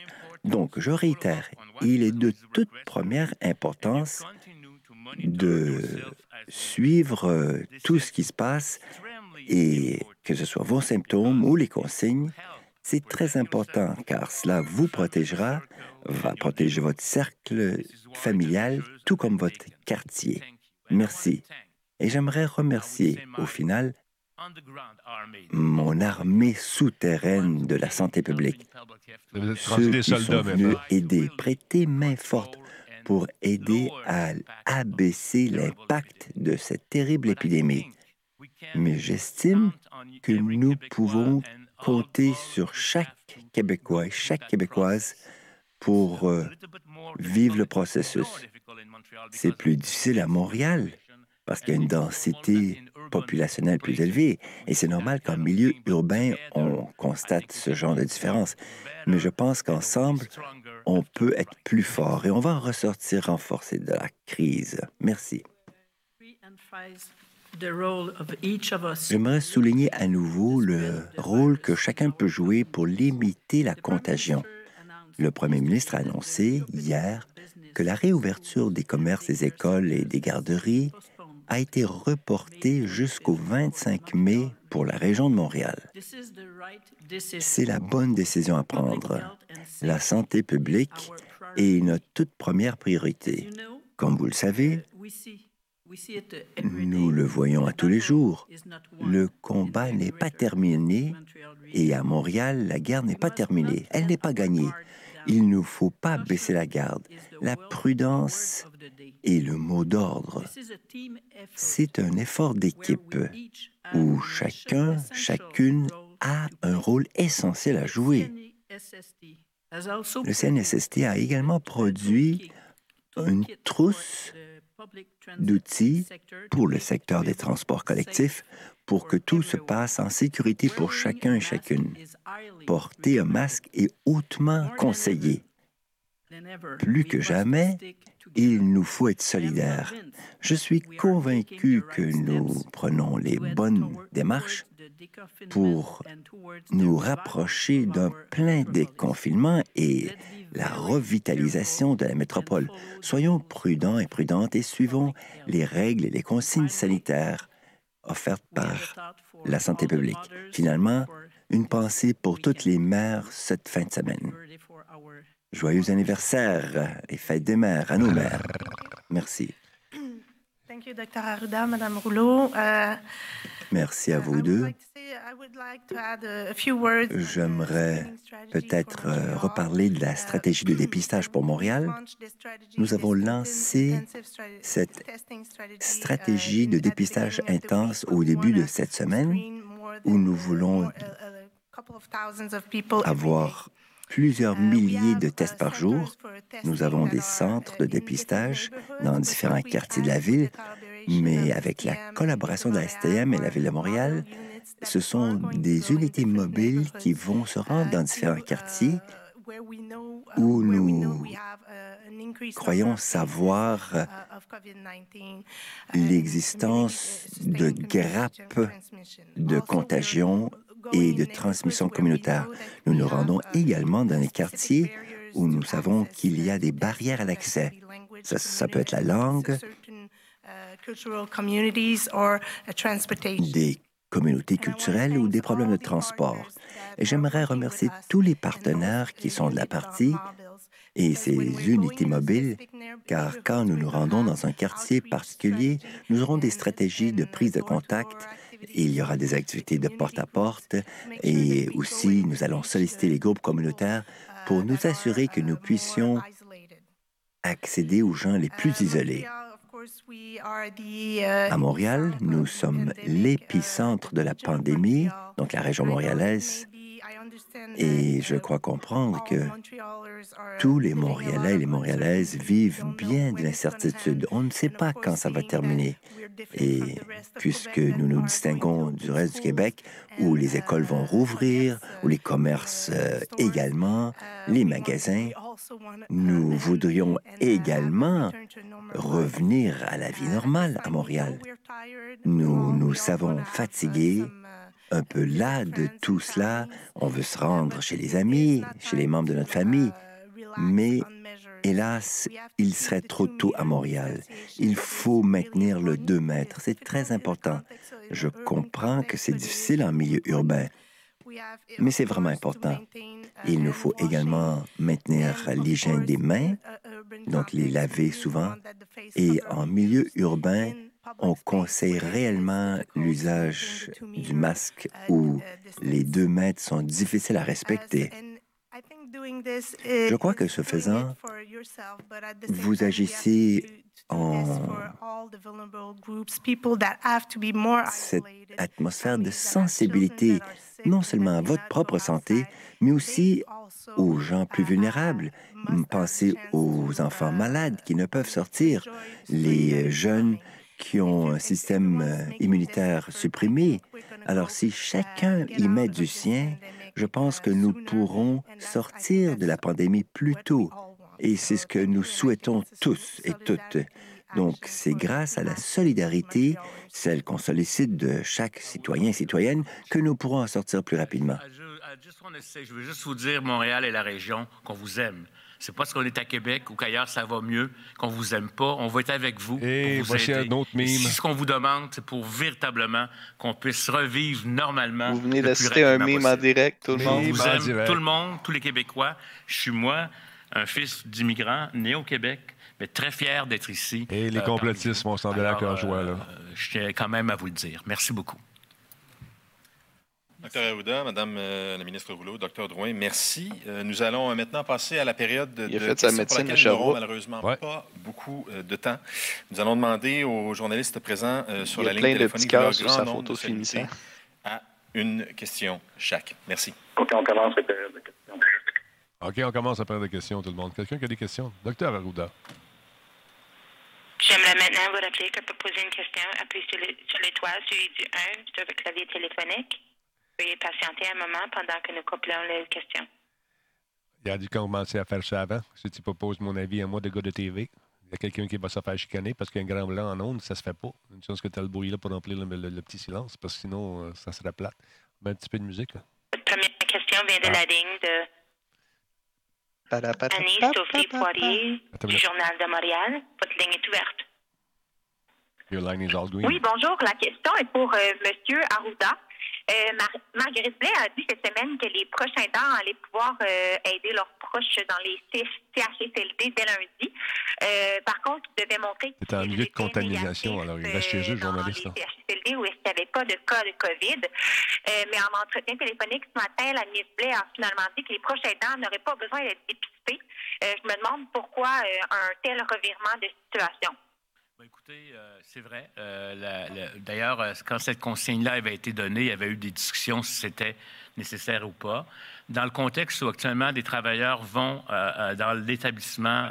Donc, je réitère, il est de toute première importance de suivre euh, tout ce qui se passe et que ce soit vos symptômes ou les consignes, c'est très important car cela vous protégera, va protéger votre cercle familial, tout comme votre quartier. Merci. Et j'aimerais remercier au final mon armée souterraine de la santé publique. Ceux qui sont venus aider, prêter main forte pour aider à abaisser l'impact de cette terrible épidémie. Mais j'estime que nous pouvons compter sur chaque Québécois et chaque Québécoise pour euh, vivre le processus. C'est plus difficile à Montréal parce qu'il y a une densité populationnel plus élevé. Et c'est normal qu'en milieu urbain, on constate ce genre de différence. Mais je pense qu'ensemble, on peut être plus fort et on va en ressortir renforcé de la crise. Merci. J'aimerais souligner à nouveau le rôle que chacun peut jouer pour limiter la contagion. Le premier ministre a annoncé hier que la réouverture des commerces, des écoles et des garderies a été reportée jusqu'au 25 mai pour la région de Montréal. C'est la bonne décision à prendre. La santé publique est notre toute première priorité. Comme vous le savez, nous le voyons à tous les jours. Le combat n'est pas terminé et à Montréal, la guerre n'est pas terminée. Elle n'est pas gagnée. Il ne faut pas baisser la garde. La prudence est le mot d'ordre. C'est un effort d'équipe où chacun, chacune a un rôle essentiel à jouer. Le CNSST a également produit une trousse d'outils pour le secteur des transports collectifs pour que tout se passe en sécurité pour chacun et chacune. Porter un masque est hautement conseillé. Plus que jamais, il nous faut être solidaires. Je suis convaincu que nous prenons les bonnes démarches pour nous rapprocher d'un plein déconfinement et la revitalisation de la métropole. Soyons prudents et prudentes et suivons les règles et les consignes sanitaires offertes par la santé publique. Finalement, une pensée pour toutes les mères cette fin de semaine. Joyeux anniversaire et fête des mères à nos mères. Merci. Thank you, Dr. Arruda, Madame Rouleau. Uh, Merci à vous deux. J'aimerais peut-être euh, reparler de la uh, stratégie de dépistage pour Montréal. Nous avons lancé cette stratégie de uh, dépistage intense au début de cette semaine où nous voulons avoir plusieurs milliers de tests par jour. Nous avons des centres de dépistage dans différents quartiers de la ville. mais avec la collaboration de la STM et la Ville de Montréal, ce sont des unités mobiles qui vont se rendre dans différents quartiers où nous croyons savoir l'existence de grappes de contagion et de transmission communautaire. Nous nous rendons également dans les quartiers où nous savons qu'il y a des barrières à l'accès. Ça, peut être la langue, des communautés culturelles ou des problèmes de transport. J'aimerais remercier tous les partenaires qui sont de la partie et ces unités mobiles, car quand nous nous rendons dans un quartier particulier, nous aurons des stratégies de prise de contact. Il y aura des activités de porte-à-porte et aussi nous allons solliciter les groupes communautaires pour nous assurer que nous puissions accéder aux gens les plus isolés. À Montréal, nous sommes l'épicentre de la pandémie, donc la région montréalaise, et je crois comprendre que tous les Montréalais et les Montréalaises vivent bien de l'incertitude. On ne sait pas quand ça va terminer. Et puisque nous nous distinguons du reste du Québec, où les écoles vont rouvrir, où les commerces euh, également, les magasins, nous voudrions également revenir à la vie normale à Montréal. Nous nous savons fatigués, un peu las de tout cela. On veut se rendre chez les amis, chez les membres de notre famille. Mais hélas, il serait trop tôt à Montréal. Il faut maintenir le 2 mètres. C'est très important. Je comprends que c'est difficile en milieu urbain, mais c'est vraiment important. Il nous faut également maintenir l'hygiène des mains, donc les laver souvent. Et en milieu urbain, on conseille réellement l'usage du masque où les deux mètres sont difficiles à respecter. Je crois que ce faisant, vous agissez en cette atmosphère de sensibilité, non seulement à votre propre santé, mais aussi aux gens plus vulnérables. Pensez aux enfants malades qui ne peuvent sortir, les jeunes qui ont un système euh, immunitaire supprimé. Alors si chacun y met du sien, je pense que nous pourrons sortir de la pandémie plus tôt. Et c'est ce que nous souhaitons tous et toutes. Donc, c'est grâce à la solidarité, celle qu'on sollicite de chaque citoyen et citoyenne, que nous pourrons en sortir plus rapidement. Je veux juste vous dire, Montréal et la région, qu'on vous aime. C'est pas parce qu'on est à Québec ou qu'ailleurs ça va mieux qu'on vous aime pas. On va être avec vous. Et pour vous un autre mime. Si ce qu'on vous demande, c'est pour véritablement qu'on puisse revivre normalement. Vous venez de citer un mime en direct, tout le monde. vous aime, tout le monde, tous les Québécois. Je suis moi, un fils d'immigrant né au Québec, mais très fier d'être ici. Et les euh, complotistes vont sembler là qu'en joie, là. je tiens quand même à vous le dire. Merci beaucoup. Docteur Aouda, Madame euh, la ministre Rouleau, Docteur Drouin, merci. Euh, nous allons maintenant passer à la période de, Il a fait sa médecine pour laquelle malheureusement pas beaucoup de temps. Nous allons demander aux journalistes présents sur la ligne téléphonique de leur sur sa photo finissant. à une question chaque. Merci. OK, on commence la période de questions. OK, on commence la période de questions, tout le monde. Quelqu'un qui a des questions? Docteur Arruda. J'aimerais maintenant vous rappeler que pour poser une question, appuyez sur l'étoile suivi du 1 sur votre clavier téléphonique. Veuillez patienter un moment pendant que nous couplons les questions. Il a dû commencer à faire ça avant. Si tu proposes mon avis à moi de gars de TV, il y a quelqu'un qui va se faire chicaner parce qu'il y a un grand blanc en ondes, ça se fait pas. Une chance que tu as le bruit là pour remplir le, petit silence, parce que sinon, euh, ça serait plate. Mets un petit peu de musique. Là. Votre première question vient de la ah. ligne de Annie-Sophie Poirier du Journal de Montréal. Votre ligne est ouverte. Your line is all green. Oui, bonjour. La question est pour euh, M. Arruda. Euh, Marguerite Blais a dit cette semaine que les prochains aidants allaient pouvoir euh, aider leurs proches dans les CHSLD dès lundi. Euh, par contre, ils devaient montrer que c'était un milieu de contamination, alors ils restent chez eux, journalistes. Dans les CHSLD où il n'y avait pas de cas de COVID. mais en entretien téléphonique ce matin, la ministre Blais a finalement dit que les proches aidants n'auraient pas besoin d'être dépistés. je me demande pourquoi un tel revirement de situation. Ben, écoutez, euh, c'est vrai. Euh, d'ailleurs, euh, quand cette consigne-là avait été donnée, il y avait eu des discussions si c'était nécessaire ou pas. Dans le contexte où actuellement des travailleurs vont dans l'établissement,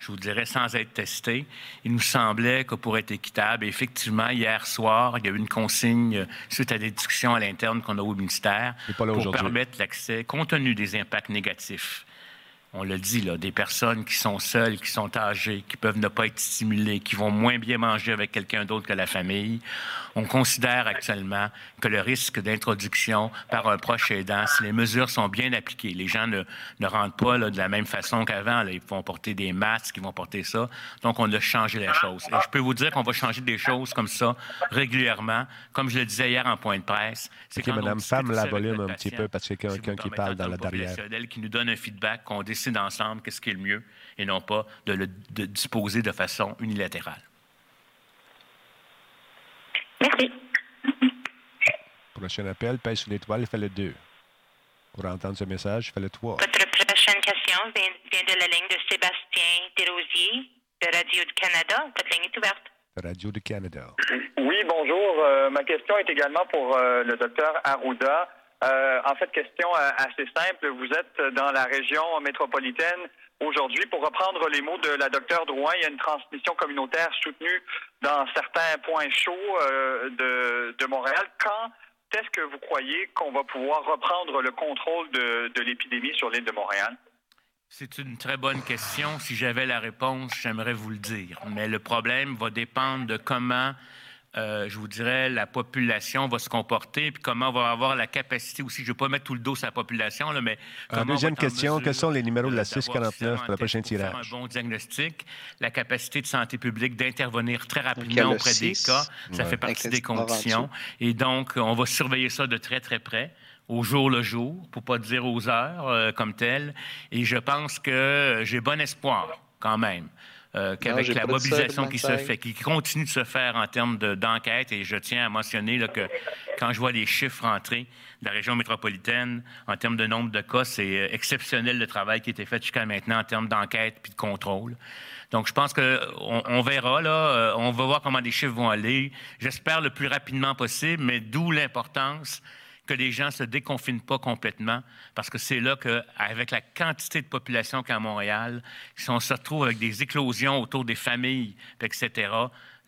je vous dirais, sans être testés, il nous semblait que pour être équitable, effectivement, hier soir, il y a eu une consigne suite à des discussions à l'interne qu'on a au ministère pour permettre l'accès, compte tenu des impacts négatifs on le dit, là, des personnes qui sont seules, qui sont âgées, qui peuvent ne pas être stimulées, qui vont moins bien manger avec quelqu'un d'autre que la famille. On considère actuellement que le risque d'introduction par un proche aidant, si les mesures sont bien appliquées, les gens ne, ne rentrent pas là, de la même façon qu'avant. Ils vont porter des masques, ils vont porter ça. Donc, on a changé les choses. Et je peux vous dire qu'on va changer des choses comme ça régulièrement. Comme je le disais hier en point de presse. C'est que Madame Femme la volume un petit peu parce qu'il y a quelqu'un qui parle dans la derrière. qui nous donne un feedback, qu'on décide ensemble qu'est-ce qui est le mieux et non pas de le disposer de façon unilatérale. Merci. Prochain appel, pèse sur l'étoile, fais le 2. Pour entendre ce message, fais le 3. Votre prochaine question vient de la ligne de Sébastien Desrosiers de Radio du Canada. Votre ligne est ouverte. Radio du Canada. Oui, bonjour. Euh, ma question est également pour euh, le docteur Arruda. Euh, en fait, question assez simple. Vous êtes dans la région métropolitaine aujourd'hui. Pour reprendre les mots de la docteure Drouin, il y a une transmission communautaire soutenue dans certains points chauds euh, de, de, Montréal. Quand est-ce que vous croyez qu'on va pouvoir reprendre le contrôle de, de l'épidémie sur l'île de Montréal? C'est une très bonne question. Si j'avais la réponse, j'aimerais vous le dire. Mais le problème va dépendre de comment euh, je vous dirais, la population va se comporter, puis comment on va avoir la capacité aussi. Je ne vais pas mettre tout le dos sur la population, là, mais. Euh, deuxième question, quels sont les numéros de la 649 pour le prochain tirage? Un bon diagnostic, la capacité de santé publique d'intervenir très rapidement auprès des cas, ça fait partie des conditions. Et donc, on va surveiller ça de très, très près au jour le jour, pour pas dire aux heures euh, comme tel. Et je pense que j'ai bon espoir quand même euh, qu'avec la mobilisation qui se fait, qui continue de se faire en termes d'enquête, et je tiens à mentionner là, que quand je vois les chiffres rentrer de la région métropolitaine en termes de nombre de cas, c'est euh, exceptionnel le travail qui a été fait jusqu'à maintenant en termes d'enquête puis de contrôle. Donc, je pense qu'on on verra, là, euh, on va voir comment les chiffres vont aller. J'espère le plus rapidement possible, mais d'où l'importance que les gens ne se déconfinent pas complètement, parce que c'est là qu'avec la quantité de population qu'à Montréal, si on se retrouve avec des éclosions autour des familles, etc.,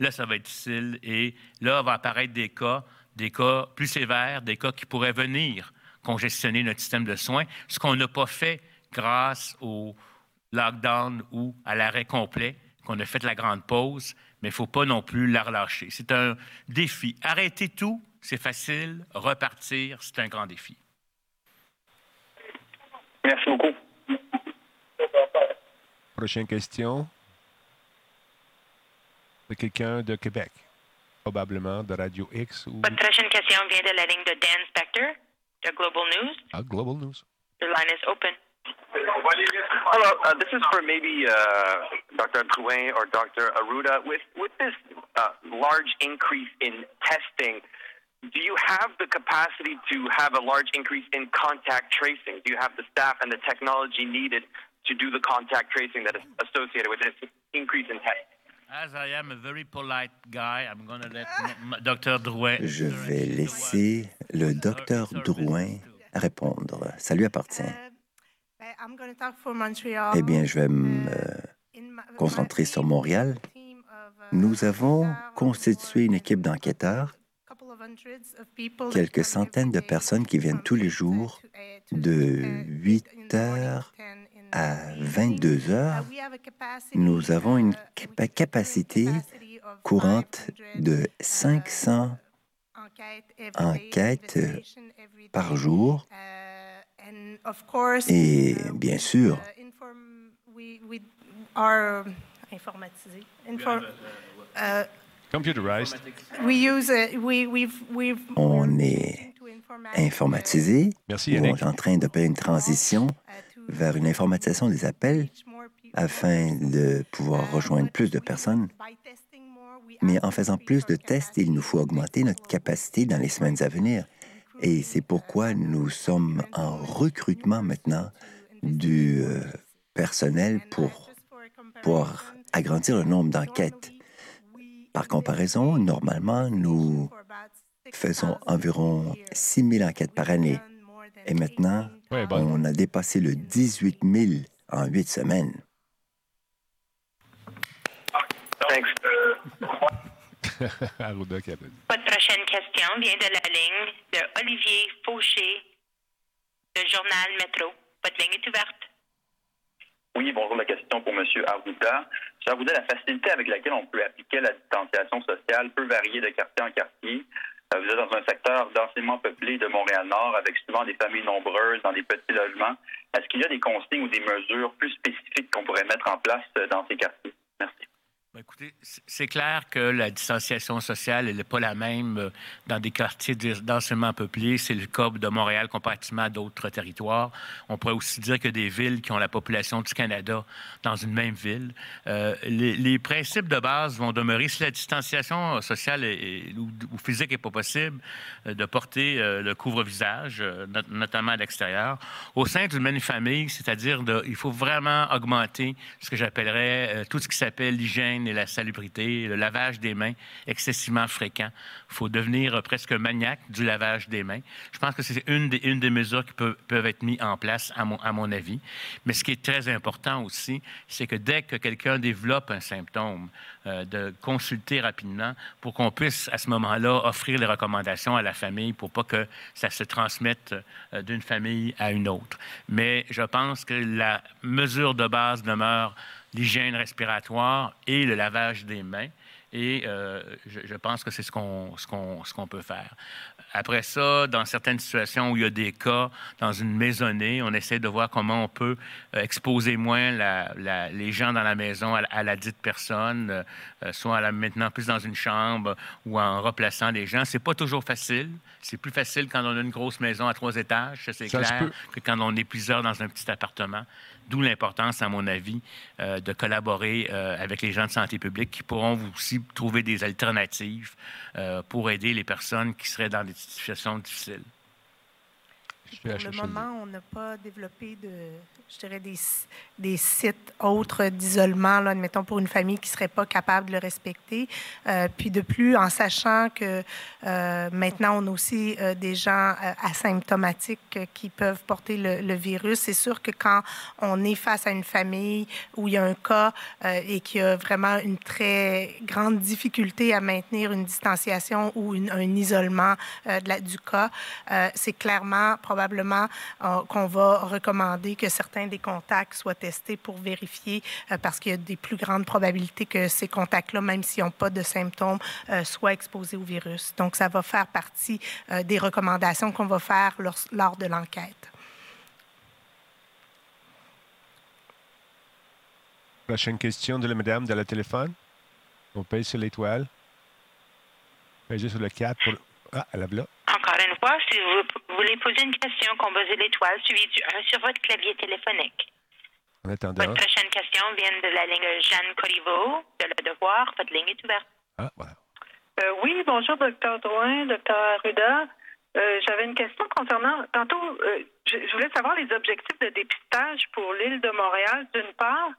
là, ça va être difficile. Et là, va apparaître des cas, des cas plus sévères, des cas qui pourraient venir congestionner notre système de soins, ce qu'on n'a pas fait grâce au lockdown ou à l'arrêt complet, qu'on a fait la grande pause, mais il ne faut pas non plus la relâcher. C'est un défi. Arrêter tout, c'est facile. Repartir, c'est un grand défi. Merci beaucoup. Prochaine question. De quelqu'un de Québec, probablement de Radio X. Ou... Votre prochaine question vient de la ligne de Dan Spector de Global News. Ah, Global News. Your line is open. Hello, uh, this is for maybe uh, Dr. Drouin or Dr. Aruda. With with this uh, large increase in testing, do you have the capacity to have a large increase in contact tracing? Do you have the staff and the technology needed to do the contact tracing that is associated with this increase in testing? As I am a very polite guy, I'm going to let Dr. Drouin. Je vais laisser le docteur Drouin répondre. Ça lui appartient. Eh bien, je vais me concentrer sur Montréal. Nous avons constitué une équipe d'enquêteurs, quelques centaines de personnes qui viennent tous les jours de 8 heures à 22 heures. Nous avons une capacité courante de 500 enquêtes par jour et bien sûr, on est informatisé. Merci, On est en train faire une transition vers une informatisation des appels afin de pouvoir rejoindre plus de personnes. Mais en faisant plus de tests, il nous faut augmenter notre capacité dans les semaines à venir. Et c'est pourquoi nous sommes en recrutement maintenant du euh, personnel pour pouvoir agrandir le nombre d'enquêtes. Par comparaison, normalement, nous faisons environ 6 000 enquêtes par année. Et maintenant, on a dépassé le 18 000 en huit semaines. Votre prochaine question vient de la ligne de Olivier Fauché, du journal Métro. Votre ligne est ouverte. Oui, bonjour. La question pour M. Arruda. M. Arruda, la facilité avec laquelle on peut appliquer la distanciation sociale peut varier de quartier en quartier. Euh, vous êtes dans un secteur densément peuplé de Montréal-Nord avec souvent des familles nombreuses dans des petits logements. Est-ce qu'il y a des consignes ou des mesures plus spécifiques qu'on pourrait mettre en place euh, dans ces quartiers? Merci. Ben, écoutez, c'est clair que la distanciation sociale n'est pas la même euh, dans des quartiers densément peuplés. C'est le cas de Montréal comparativement à d'autres territoires. On pourrait aussi dire que des villes qui ont la population du Canada dans une même ville. Euh, les, principes de base vont demeurer. Si la distanciation sociale ou, physique n'est pas possible, euh, de porter le couvre-visage, notamment à l'extérieur. Au sein d'une même famille, c'est-à-dire il faut vraiment augmenter ce que j'appellerais tout ce qui s'appelle l'hygiène et la salubrité, le lavage des mains excessivement fréquent. Il faut devenir presque maniaque du lavage des mains. Je pense que c'est une des, mesures qui peuvent, être mises en place, à mon, à mon avis. Mais ce qui est très important aussi, c'est que dès que quelqu'un développe un symptôme, euh, de consulter rapidement pour qu'on puisse, à ce moment-là, offrir les recommandations à la famille pour pas que ça se transmette euh, d'une famille à une autre. Mais je pense que la mesure de base demeure l'hygiène respiratoire et le lavage des mains. Et euh, je, pense que c'est ce qu'on ce qu'on ce qu'on peut faire. Après ça, dans certaines situations où il y a des cas dans une maisonnée, on essaie de voir comment on peut euh, exposer moins la, les gens dans la maison à, la dite personne, euh, soit la maintenant plus dans une chambre ou en replaçant les gens. C'est pas toujours facile. C'est plus facile quand on a une grosse maison à trois étages, c'est clair, que quand on est plusieurs dans un petit appartement. D'où l'importance, à mon avis, euh, de collaborer euh, avec les gens de santé publique qui pourront aussi trouver des alternatives euh, pour aider les personnes qui seraient dans des situations difficiles. Pour le moment, on n'a pas développé de, je dirais, des, des sites autres d'isolement, là, admettons, pour une famille qui ne serait pas capable de le respecter. Euh, puis de plus, en sachant que euh, maintenant, on a aussi euh, des gens asymptomatiques qui peuvent porter le, virus, c'est sûr que quand on est face à une famille où il y a un cas et qu'il y a vraiment une très grande difficulté à maintenir une distanciation ou un isolement de la, du cas, c'est clairement, probablement, qu'on va recommander que certains des contacts soient testés pour vérifier, euh, parce qu'il y a des plus grandes probabilités que ces contacts-là, même s'ils n'ont pas de symptômes, euh, soient exposés au virus. Donc, ça va faire partie euh, des recommandations qu'on va faire lors, de l'enquête. Prochaine question de la madame de la téléphone. On paye sur l'étoile. Paye sur le 4 pour... Ah, elle a là. Encore si vous voulez poser une question, composez l'étoile suivi du 1 sur votre clavier téléphonique. Votre prochaine question vient de la ligne Jeanne Corriveau de Le Devoir. Votre ligne est ouverte. Ah, voilà. Euh, oui, bonjour, docteur Drouin, docteur Arruda. Euh, j'avais une question concernant. Tantôt, euh, je, voulais savoir les objectifs de dépistage pour l'île de Montréal, d'une part.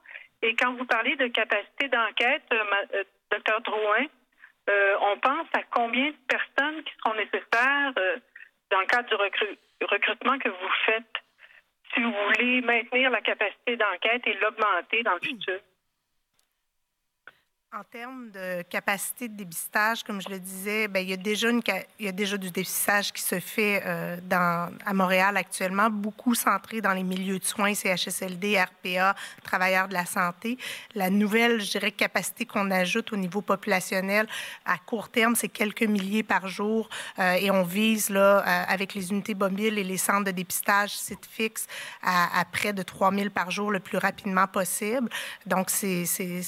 Et quand vous parlez de capacité d'enquête, docteur Drouin, on pense à combien de personnes qui seront nécessaires dans le cadre du recrutement que vous faites si vous voulez maintenir la capacité d'enquête et l'augmenter dans le futur. En termes de capacité de dépistage, comme je le disais, bien, il, y a déjà du dépistage qui se fait euh, à Montréal actuellement, beaucoup centré dans les milieux de soins, CHSLD, RPA, travailleurs de la santé. La nouvelle, je dirais, capacité qu'on ajoute au niveau populationnel à court terme, c'est quelques milliers par jour euh, et on vise, là, euh, avec les unités mobiles et les centres de dépistage, sites fixes, à, à près de 3 000 par jour le plus rapidement possible. Donc, c'est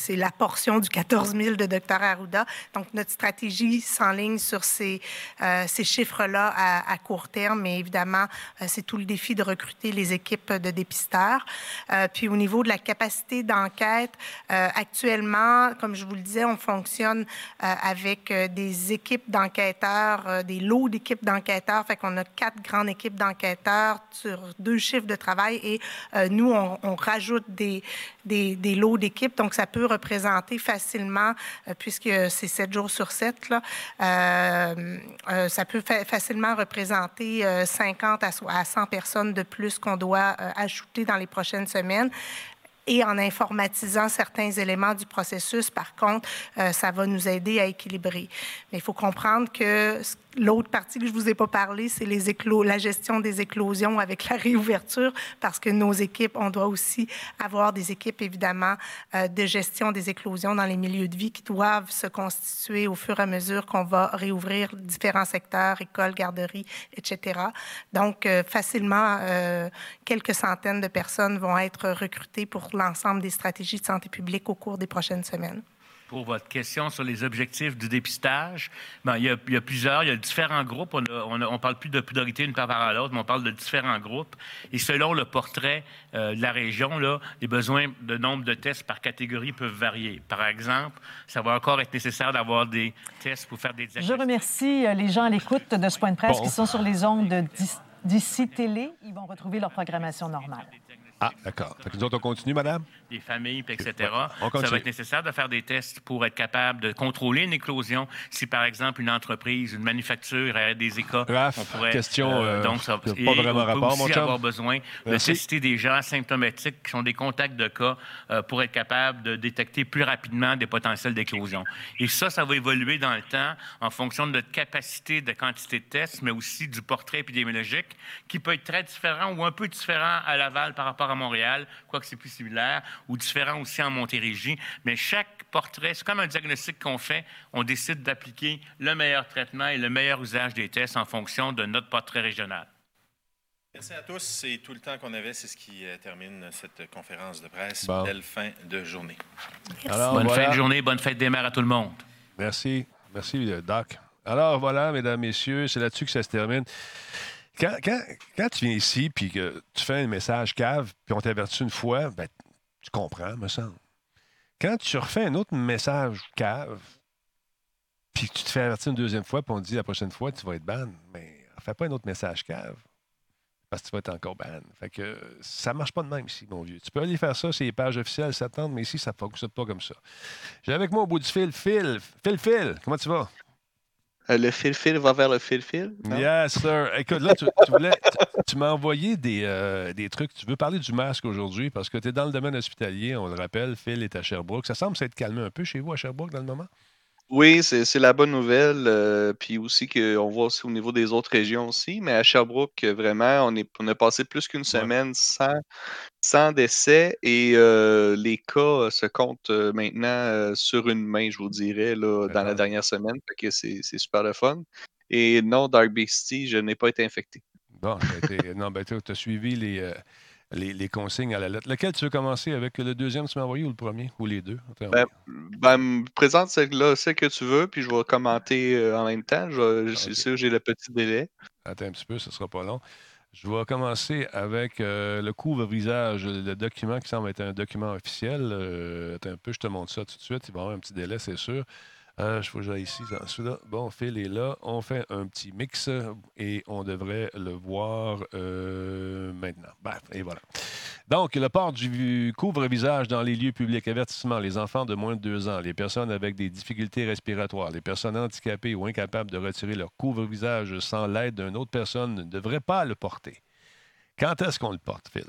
la portion du 14 14 000 de Dr Arruda. Donc, notre stratégie s'enligne sur ces, euh, ces chiffres-là à, court terme, mais évidemment, euh, c'est tout le défi de recruter les équipes de dépisteurs. Euh, puis, au niveau de la capacité d'enquête, actuellement, comme je vous le disais, on fonctionne avec des équipes d'enquêteurs, des lots d'équipes d'enquêteurs. Fait qu'on a quatre grandes équipes d'enquêteurs sur deux chiffres de travail et nous, on, rajoute des, des lots d'équipes. Donc, ça peut représenter facilement euh, puisque c'est 7 jours sur 7, là, euh, euh, ça peut facilement représenter 50 à 100 personnes de plus qu'on doit ajouter dans les prochaines semaines et en informatisant certains éléments du processus, par contre, ça va nous aider à équilibrer. Mais il faut comprendre que L'autre partie que je vous ai pas parlé, c'est les éclos, la gestion des éclosions avec la réouverture, parce que nos équipes, on doit aussi avoir des équipes, évidemment, euh, de gestion des éclosions dans les milieux de vie qui doivent se constituer au fur et à mesure qu'on va réouvrir différents secteurs, écoles, garderies, etc. Donc, euh, facilement, euh, quelques centaines de personnes vont être recrutées pour l'ensemble des stratégies de santé publique au cours des prochaines semaines pour votre question sur les objectifs du dépistage. Bien, il, y a, plusieurs, il y a différents groupes. On ne parle plus de priorité une par rapport à l'autre, mais on parle de différents groupes. Et selon le portrait euh, de la région, là, les besoins de nombre de tests par catégorie peuvent varier. Par exemple, ça va encore être nécessaire d'avoir des tests pour faire des Je remercie euh, les gens à l'écoute de ce point de presse qui sont sur les ondes d'ici télé. Ils vont retrouver leur programmation normale. Ah, d'accord. Nous autres, on continue, madame? Des familles, etc. ça va être nécessaire de faire des tests pour être capable de contrôler une éclosion. Si, par exemple, une entreprise, une manufacture a des écoles, on pourrait... question, euh, donc, ça, pas vraiment on peut aussi avoir besoin de tester des gens asymptomatiques qui sont des contacts de cas euh, pour être capable de détecter plus rapidement des potentiels d'éclosion. Et ça, ça va évoluer dans le temps en fonction de notre capacité de quantité de tests, mais aussi du portrait épidémiologique qui peut être très différent ou un peu différent à Laval par rapport à Montréal, quoique c'est plus similaire, ou différent aussi en Montérégie. Mais chaque portrait, c'est comme un diagnostic qu'on fait. On décide d'appliquer le meilleur traitement et le meilleur usage des tests en fonction de notre portrait régional. Merci à tous. C'est tout le temps qu'on avait. C'est ce qui euh, termine cette conférence de presse. Belle fin de journée. bonne fin de journée, bonne fête des mères à tout le monde. Merci. Merci, euh, Doc. Alors voilà, mesdames, messieurs, c'est là-dessus que ça se termine. Quand, tu viens ici puis que tu fais un message cave puis on t'avertit une fois, ben, tu comprends, me semble. Quand tu refais un autre message cave puis tu te fais avertir une deuxième fois puis on te dit la prochaine fois tu vas être ban, mais fais pas un autre message cave. parce que tu vas être encore ban. Fait que ça marche pas de même ici, mon vieux. Tu peux aller faire ça, c'est les pages officielles s'attendent, mais ici, ça ne fonctionne pas comme ça. J'ai avec moi au bout du fil, Phil. Phil, Phil, comment tu vas? Euh, le fil-fil va vers le fil-fil? Yes, sir. Écoute, là, tu, tu m'as envoyé des, euh, des, trucs. Tu veux parler du masque aujourd'hui parce que tu es dans le domaine hospitalier, on le rappelle. Phil est à Sherbrooke. Ça semble s'être calmé un peu chez vous à Sherbrooke dans le moment? Oui, c'est la bonne nouvelle. Euh, puis aussi qu'on voit aussi au niveau des autres régions aussi. Mais à Sherbrooke, vraiment, on, est, on a passé plus qu'une semaine sans, sans décès et euh, les cas se comptent euh, maintenant sur une main, je vous dirais, là, dans la dernière semaine. que c'est super le fun. Et non, Dark Beastie, je n'ai pas été infecté. Bon, non, ben, tu as suivi les les, consignes à la lettre. Lequel tu veux commencer avec? Le deuxième que tu m'as envoyé ou le premier? Ou les deux? Ben, ben, présente celle-là, celle que tu veux, puis je vais commenter euh, en même temps. C'est sûr, j'ai le petit délai. Attends un petit peu, ce ne sera pas long. Je vais commencer avec euh, le couvre-visage, le document qui semble être un document officiel. Euh, attends un peu, je te montre ça tout de suite. Il va y avoir un petit délai, c'est sûr. Euh, je faut que ici, dans celui-là. Bon, Phil est là. On fait un petit mix et on devrait le voir euh, maintenant. Bref, et voilà. Donc, le port du couvre-visage dans les lieux publics. Avertissement, les enfants de moins de deux ans, les personnes avec des difficultés respiratoires, les personnes handicapées ou incapables de retirer leur couvre-visage sans l'aide d'une autre personne ne devraient pas le porter. Quand est-ce qu'on le porte, Phil?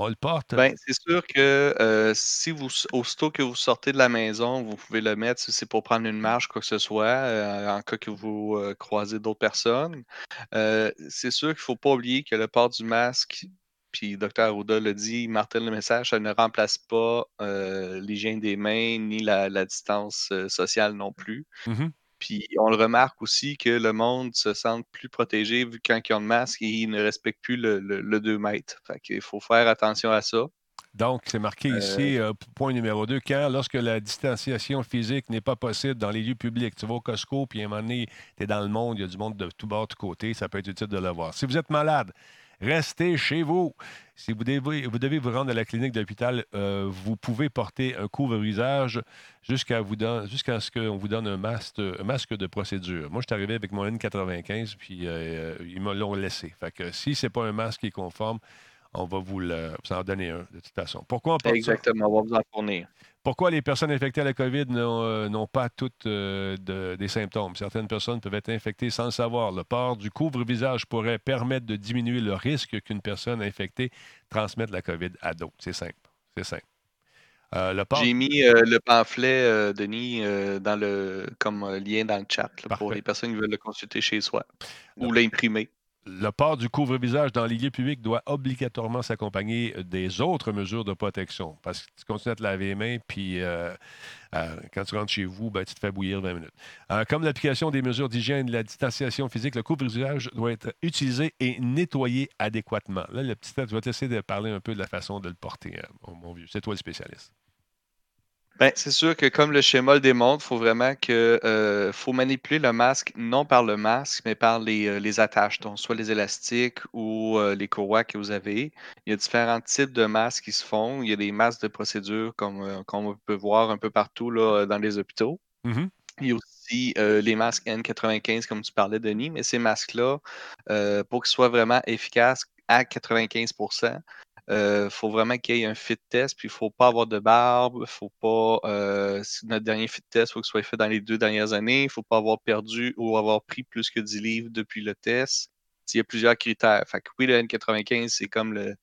On le porte. Ben, c'est sûr que euh, si vous, aussitôt que vous sortez de la maison, vous pouvez le mettre si c'est pour prendre une marche, quoi que ce soit, euh, en cas que vous euh, croisez d'autres personnes. c'est sûr qu'il ne faut pas oublier que le port du masque, puis Dr. Arruda l'a dit, Martin le message, ça ne remplace pas l'hygiène des mains ni la, distance sociale non plus. Mmh puis on le remarque aussi que le monde se sent plus protégé vu quand ils ont le masque et ils ne respectent plus le, 2 mètres. Fait qu'il faut faire attention à ça. Donc, c'est marqué euh, ici, euh, point numéro 2, quand, lorsque la distanciation physique n'est pas possible dans les lieux publics, tu vas au Costco, puis à un moment donné, tu es dans le monde, il y a du monde de tout bord, de tout côté, ça peut être utile de le voir. Si vous êtes malade, Restez chez vous. Si vous devez vous, devez vous rendre à la clinique d'hôpital, euh, vous pouvez porter un couvre-visage jusqu'à ce qu'on vous donne un masque, un masque de procédure. Moi, je suis arrivé avec mon N95, puis euh, ils me l'ont laissé. Fait que si ce n'est pas un masque qui est conforme, on va vous, en donner un, de toute façon. Pourquoi on Exactement, on va vous en fournir. Pourquoi les personnes infectées à la COVID n'ont euh, pas toutes euh, des symptômes? Certaines personnes peuvent être infectées sans le savoir. Le port du couvre-visage pourrait permettre de diminuer le risque qu'une personne infectée transmette la COVID à d'autres. C'est simple. C'est simple. Euh, J'ai mis le pamphlet, Denis, dans le, comme lien dans le chat pour les personnes qui veulent le consulter chez soi ou l'imprimer le port du couvre-visage dans les lieux publics doit obligatoirement s'accompagner des autres mesures de protection. Parce que tu continues à te laver les mains, puis euh, euh, quand tu rentres chez vous, ben, tu te fais bouillir 20 minutes. Euh, comme l'application des mesures d'hygiène et la distanciation physique, le couvre-visage doit être utilisé et nettoyé adéquatement. Là, le petit je vais t'essayer de parler un peu de la façon de le porter, mon vieux. C'est toi le spécialiste. Ben, c'est sûr que comme le schéma le démontre, il faut vraiment que euh, faut manipuler le masque non par le masque, mais par les, euh, les attaches, donc soit les élastiques ou euh, les courroies que vous avez. Il y a différents types de masques qui se font. Il y a des masques de procédure comme, on peut voir un peu partout là, dans les hôpitaux. Mm-hmm. Il y a aussi les masques N95, comme tu parlais, Denis, mais ces masques-là, pour qu'ils soient vraiment efficaces à 95 il euh, faut vraiment qu'il y ait un fit test, puis il ne faut pas avoir de barbe, faut pas. Euh, notre dernier fit test, il faut qu'il soit fait dans les deux dernières années. Il ne faut pas avoir perdu ou avoir pris plus que 10 livres depuis le test. Il y a plusieurs critères. Fait que oui, le N95, c'est comme le,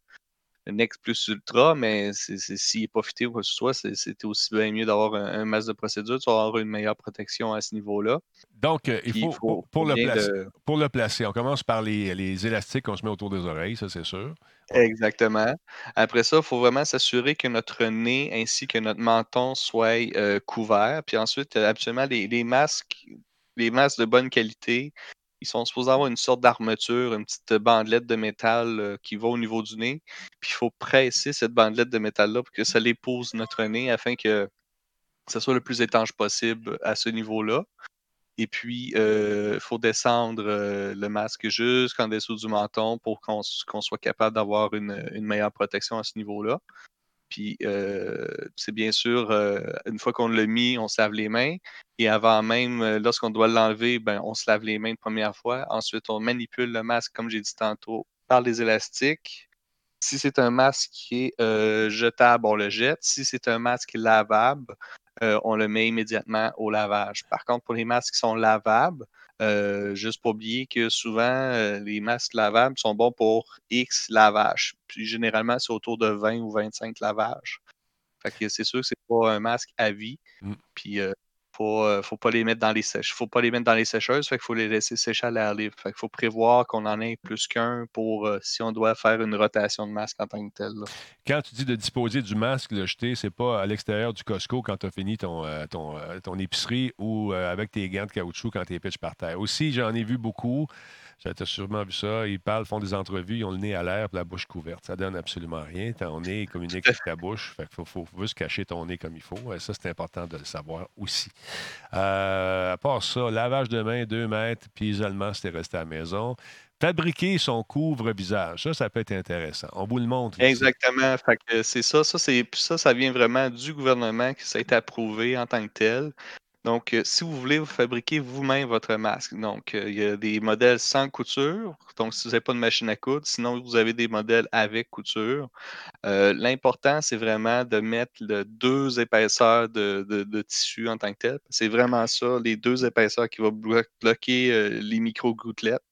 Next Plus Ultra, mais s'il n'est pas fité ou quoi que ce soit, c'était aussi bien mieux d'avoir un, masque de procédure, tu vas avoir une meilleure protection à ce niveau-là. Donc, euh, il faut, pour, le placer, pour, le placer, on commence par les, les élastiques qu'on se met autour des oreilles, ça c'est sûr. Exactement. Après ça, il faut vraiment s'assurer que notre nez ainsi que notre menton soient euh, couverts. Puis ensuite, euh, absolument, les, masques, les masques de bonne qualité, ils sont supposés avoir une sorte d'armature, une petite bandelette de métal euh, qui va au niveau du nez. Puis il faut presser cette bandelette de métal-là pour que ça l'épouse notre nez afin que ça soit le plus étanche possible à ce niveau-là. Et puis, il euh, faut descendre euh, le masque jusqu'en dessous du menton pour qu'on soit capable d'avoir une, meilleure protection à ce niveau-là. Puis, euh, c'est bien sûr, une fois qu'on l'a mis, on se lave les mains. Et avant même, lorsqu'on doit l'enlever, ben, on se lave les mains une première fois. Ensuite, on manipule le masque, comme j'ai dit tantôt, parle des élastiques, si c'est un masque qui est jetable, on le jette. Si c'est un masque lavable, on le met immédiatement au lavage. Par contre, pour les masques qui sont lavables, juste pour oublier que souvent, les masques lavables sont bons pour X lavages. Puis généralement, c'est autour de 20 ou 25 lavages. Fait que c'est sûr que c'est pas un masque à vie. Mm. Puis faut, euh, faut pas les mettre dans les sèches. Faut pas les mettre dans les sécheuses, fait qu'il faut les laisser sécher à l'air libre. Fait qu'il faut prévoir qu'on en ait plus qu'un pour euh, si on doit faire une rotation de masque en tant que tel. Quand tu dis de disposer du masque, le jeter, c'est pas à l'extérieur du Costco quand tu as fini ton, euh, ton, ton, épicerie ou avec tes gants de caoutchouc quand tu es pitch par terre. Aussi, j'en ai vu beaucoup. Tu sûrement vu ça. Ils parlent, font des entrevues, ils ont le nez à l'air et la bouche couverte. Ça donne absolument rien. Ton nez communique avec ta bouche. Fait faut, faut, juste cacher ton nez comme il faut. Et ça, c'est important de le savoir aussi. Euh, à part ça, lavage de main, 2 mètres, puis isolement si resté à la maison. Fabriquer son couvre-visage, ça, ça peut être intéressant. On vous le montre. Exactement. c'est ça. Ça, ça, ça vient vraiment du gouvernement qui ça a approuvé en tant que tel. Donc, euh, si vous voulez vous fabriquer vous-même votre masque, donc euh, il y a des modèles sans couture. Donc, si vous n'avez pas de machine à coudre, sinon vous avez des modèles avec couture. Euh, l'important, c'est vraiment de mettre deux épaisseurs de, tissu en tant que tel. C'est vraiment ça, les deux épaisseurs qui vont bloquer les micro-gouttelettes.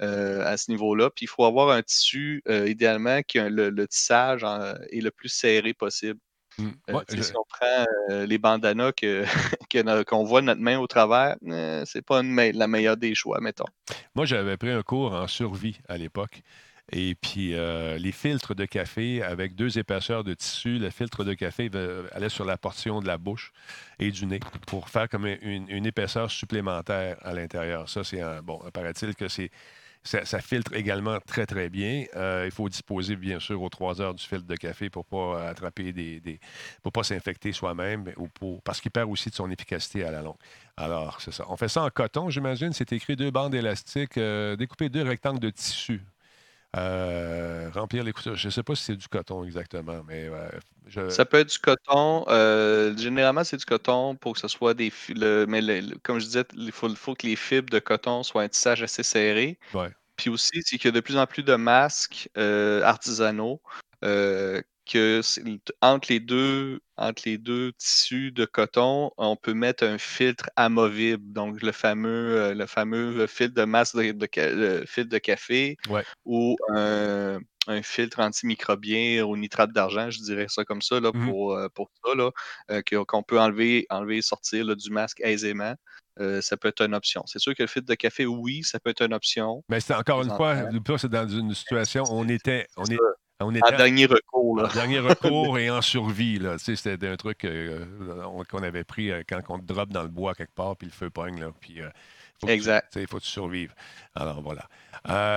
à ce niveau-là. Puis il faut avoir un tissu, idéalement, qui a le, tissage est le plus serré possible. Mmh. Euh, si on prend euh, les bandanas qu'on voit notre main au travers, euh, c'est pas la meilleure des choix, mettons. Moi, j'avais pris un cours en survie à l'époque. Et puis, les filtres de café avec deux épaisseurs de tissu, le filtre de café allait sur la portion de la bouche et du nez pour faire comme une, une épaisseur supplémentaire à l'intérieur. Ça, c'est un. Bon, paraît-il que c'est ça, filtre également très, très bien. Euh, il faut disposer, bien sûr, aux trois heures du filtre de café pour ne pas attraper des. pour pas s'infecter soi-même ou pour, parce qu'il perd aussi de son efficacité à la longue. Alors, c'est ça. On fait ça en coton, j'imagine. C'est écrit deux bandes élastiques, euh, découper deux rectangles de tissu. Euh, remplir les coups. Je ne sais pas si c'est du coton exactement, mais Ça peut être du coton. généralement, c'est du coton pour que ce soit des. mais comme je disais, il faut, faut, que les fibres de coton soient un tissage assez serré. Puis aussi, c'est qu'il y a de plus en plus de masques artisanaux que entre les deux entre les deux tissus de coton, on peut mettre un filtre amovible, donc le fameux euh, le fameux filtre de masse de, filtre de café ou un, filtre antimicrobien au nitrate d'argent, je dirais ça comme ça là, mmh pour, euh, pour ça là, euh, qu'on peut enlever enlever et sortir du masque aisément. ça peut être une option. C'est sûr que le filtre de café, oui, ça peut être une option. Mais c'est encore une fois, c'est dans une situation où on était, on est, en dernier recours. En dernier recours et en survie. Là. Tu sais, c'était un truc euh, qu'on avait pris euh, quand on te drop dans le bois quelque part, puis le feu pogne. Là, puis, euh, exact. Il faut que tu survives. Alors voilà.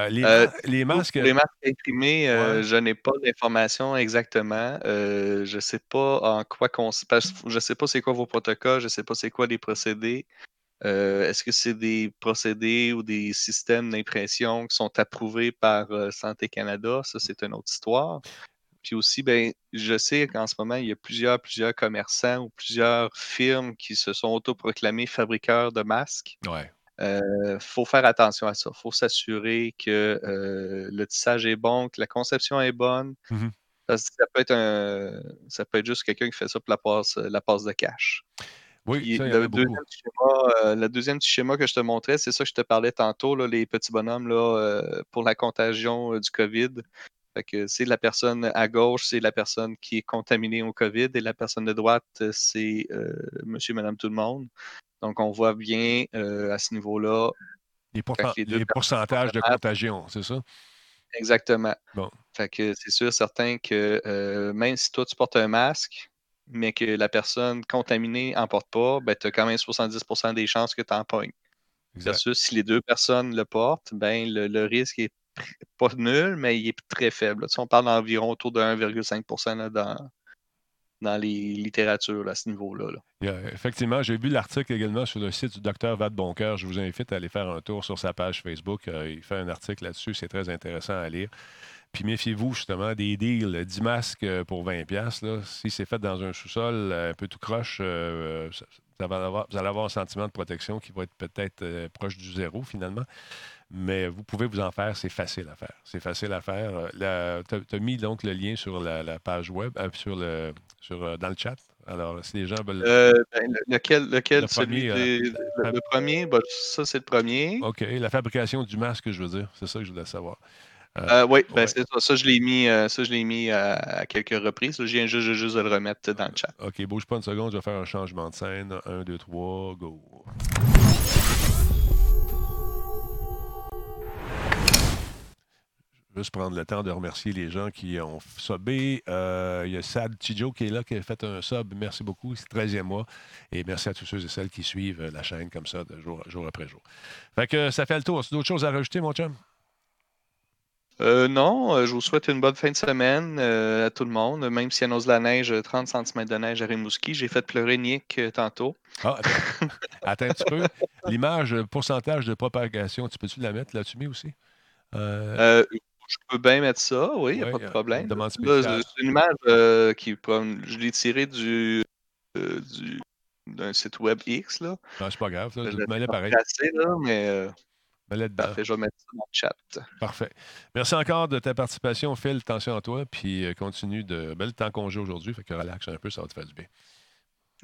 les, les, masques. les masques imprimés, je n'ai pas d'informations exactement. je ne sais pas en quoi qu'on. Je sais pas c'est quoi vos protocoles, je ne sais pas c'est quoi les procédés. Euh, est-ce que c'est des procédés ou des systèmes d'impression qui sont approuvés par euh, Santé Canada? Ça, c'est une autre histoire. Puis aussi, ben, je sais qu'en ce moment, il y a plusieurs, plusieurs commerçants ou plusieurs firmes qui se sont autoproclamés fabricants de masques. Ouais. Euh, faut faire attention à ça. Il faut s'assurer que le tissage est bon, que la conception est bonne. Mmh ça peut être un, ça peut être juste quelqu'un qui fait ça pour la passe, la passe de cash. Oui, ça, le, deuxième schéma, euh, le deuxième schéma que je te montrais, c'est ça que je te parlais tantôt, là, les petits bonhommes là, euh, pour la contagion euh, du COVID. c'est la personne à gauche, c'est la personne qui est contaminée au COVID et la personne de droite, c'est monsieur, madame, tout le monde. Donc, on voit bien à ce niveau-là. Les, pourcentages de contagion, c'est ça? Exactement. Bon. Fait que c'est sûr, certain que même si toi, tu portes un masque, mais que la personne contaminée n'en porte pas, ben, tu as quand même 70% des chances que tu en pognes. Versus si les deux personnes le portent, ben, le, risque est pas nul, mais il est très faible. on parle d'environ autour de 1,5 dans, dans les littératures à ce niveau-là. effectivement, j'ai vu l'article également sur le site du docteur Vad Boncoeur. Je vous invite à aller faire un tour sur sa page Facebook. Euh, il fait un article là-dessus, c'est très intéressant à lire. Puis méfiez-vous justement des deals 10 masques euh, pour 20$. Là. Si c'est fait dans un sous-sol euh, un peu tout croche, ça, va avoir, vous allez avoir un sentiment de protection qui va être peut-être proche du zéro finalement. mais vous pouvez vous en faire, c'est facile à faire. C'est facile à faire. Tu as, mis donc le lien sur la, page web, sur le, sur, dans le chat. Alors, si les gens veulent. Ben, lequel, lequel? Le premier, le, premier? Ben, ça, c'est le premier. OK. La fabrication du masque, je veux dire. C'est ça que je voulais savoir. Euh, oui, ben c'est ça. Ça, je l'ai mis, ça, je l'ai mis à, quelques reprises. Je viens juste, juste, de le remettre dans le chat. OK, bouge pas une seconde, je vais faire un changement de scène. Un, deux, trois, go. Juste prendre le temps de remercier les gens qui ont subé. Euh, il y a Sad Tijo qui est là, qui a fait un sub. Merci beaucoup. C'est 13e mois. Et merci à tous ceux et celles qui suivent la chaîne comme ça, de jour, jour après jour. Fait que ça fait le tour. C'est d'autres choses à rajouter, mon chum? Euh, non, euh, je vous souhaite une bonne fin de semaine euh, à tout le monde. Même s'il annonce de la neige, 30 cm de neige à Rimouski. J'ai fait pleurer Nick tantôt. Ah, attends, un petit peu. L'image, pourcentage de propagation, tu peux-tu la mettre là-dessus aussi? je peux bien mettre ça, oui, il n'y a pas de problème. C'est une image qui, je l'ai tirée du, d'un site web X. Là. Non, c'est pas grave. Ça, je pareil. là, mais Parfait, je vais mettre ça dans le chat. Parfait. Merci encore de ta participation, Phil. Attention à toi, puis euh, continue de. Ben, le temps congé aujourd'hui, fait que relax un peu, ça va te faire du bien.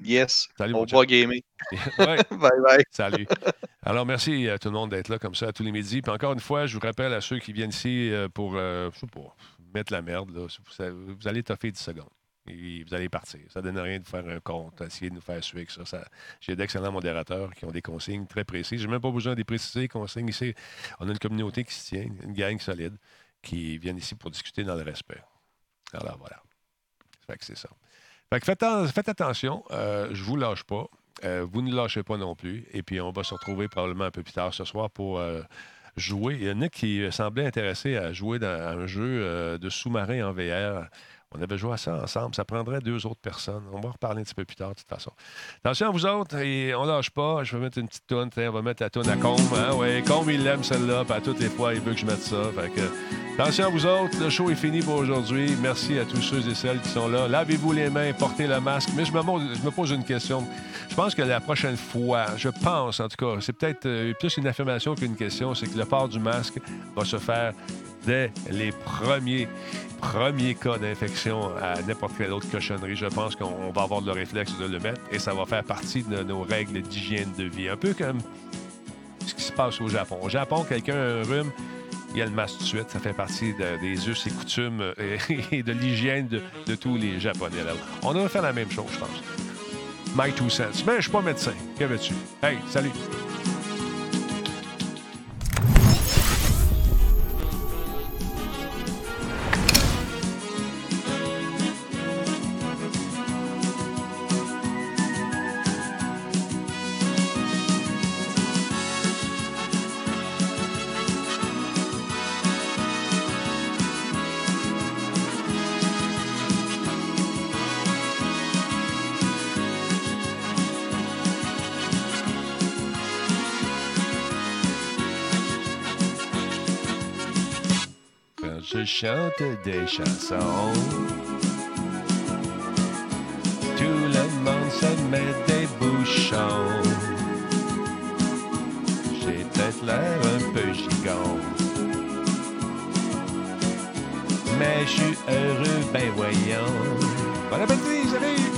Yes. Salut, On va gamer. bye bye. Salut. Alors, merci à tout le monde d'être là comme ça tous les midis. Puis encore une fois, je vous rappelle à ceux qui viennent ici euh, pour, euh, je sais pas, mettre la merde, là, vous allez toffer 10 secondes vous allez partir. Ça ne donne rien de faire un compte, essayer de nous faire suivre ça. ça J'ai d'excellents modérateurs qui ont des consignes très précises. Je n'ai même pas besoin de les préciser. Consignes ici, on a une communauté qui se tient, une gang solide, qui viennent ici pour discuter dans le respect. Alors voilà. Fait que c'est ça. Fait que faites, attention, euh, je ne vous lâche pas. Euh, vous ne lâchez pas non plus. Et puis, on va se retrouver probablement un peu plus tard ce soir pour euh, jouer. Il y en a qui semblaient intéressés à jouer dans un jeu de sous-marin en VR. On avait joué à ça ensemble. Ça prendrait deux autres personnes. On va en reparler un petit peu plus tard, de toute façon. Attention à vous autres, et on lâche pas. Je vais mettre une petite toune. On va mettre la toune à Combe. Hein? Oui, Combe, il aime celle-là. à toutes les fois, il veut que je mette ça. Attention à vous autres. Le show est fini pour aujourd'hui. Merci à tous ceux et celles qui sont là. Lavez-vous les mains, portez le masque. Mais je me, pose une question. Je pense que la prochaine fois, je pense en tout cas, c'est peut-être euh, plus une affirmation qu'une question, c'est que le port du masque va se faire dès les premiers, premiers cas d'infection à n'importe quelle autre cochonnerie. Je pense qu'on va avoir le réflexe de le mettre et ça va faire partie de nos règles d'hygiène de vie. Un peu comme ce qui se passe au Japon. Au Japon, quelqu'un a un rhume, il y a le masque tout de suite. Ça fait partie des us et coutumes et, de l'hygiène de, tous les Japonais. On devrait faire la même chose, je pense. My two cents. Mais je suis pas médecin. Que veux-tu? Hey, salut! Chante des chansons. Tout le monde se met des bouchons. J'ai peut-être l'air un peu gigant. Mais je suis heureux, ben voyons. Bon appétit, salut!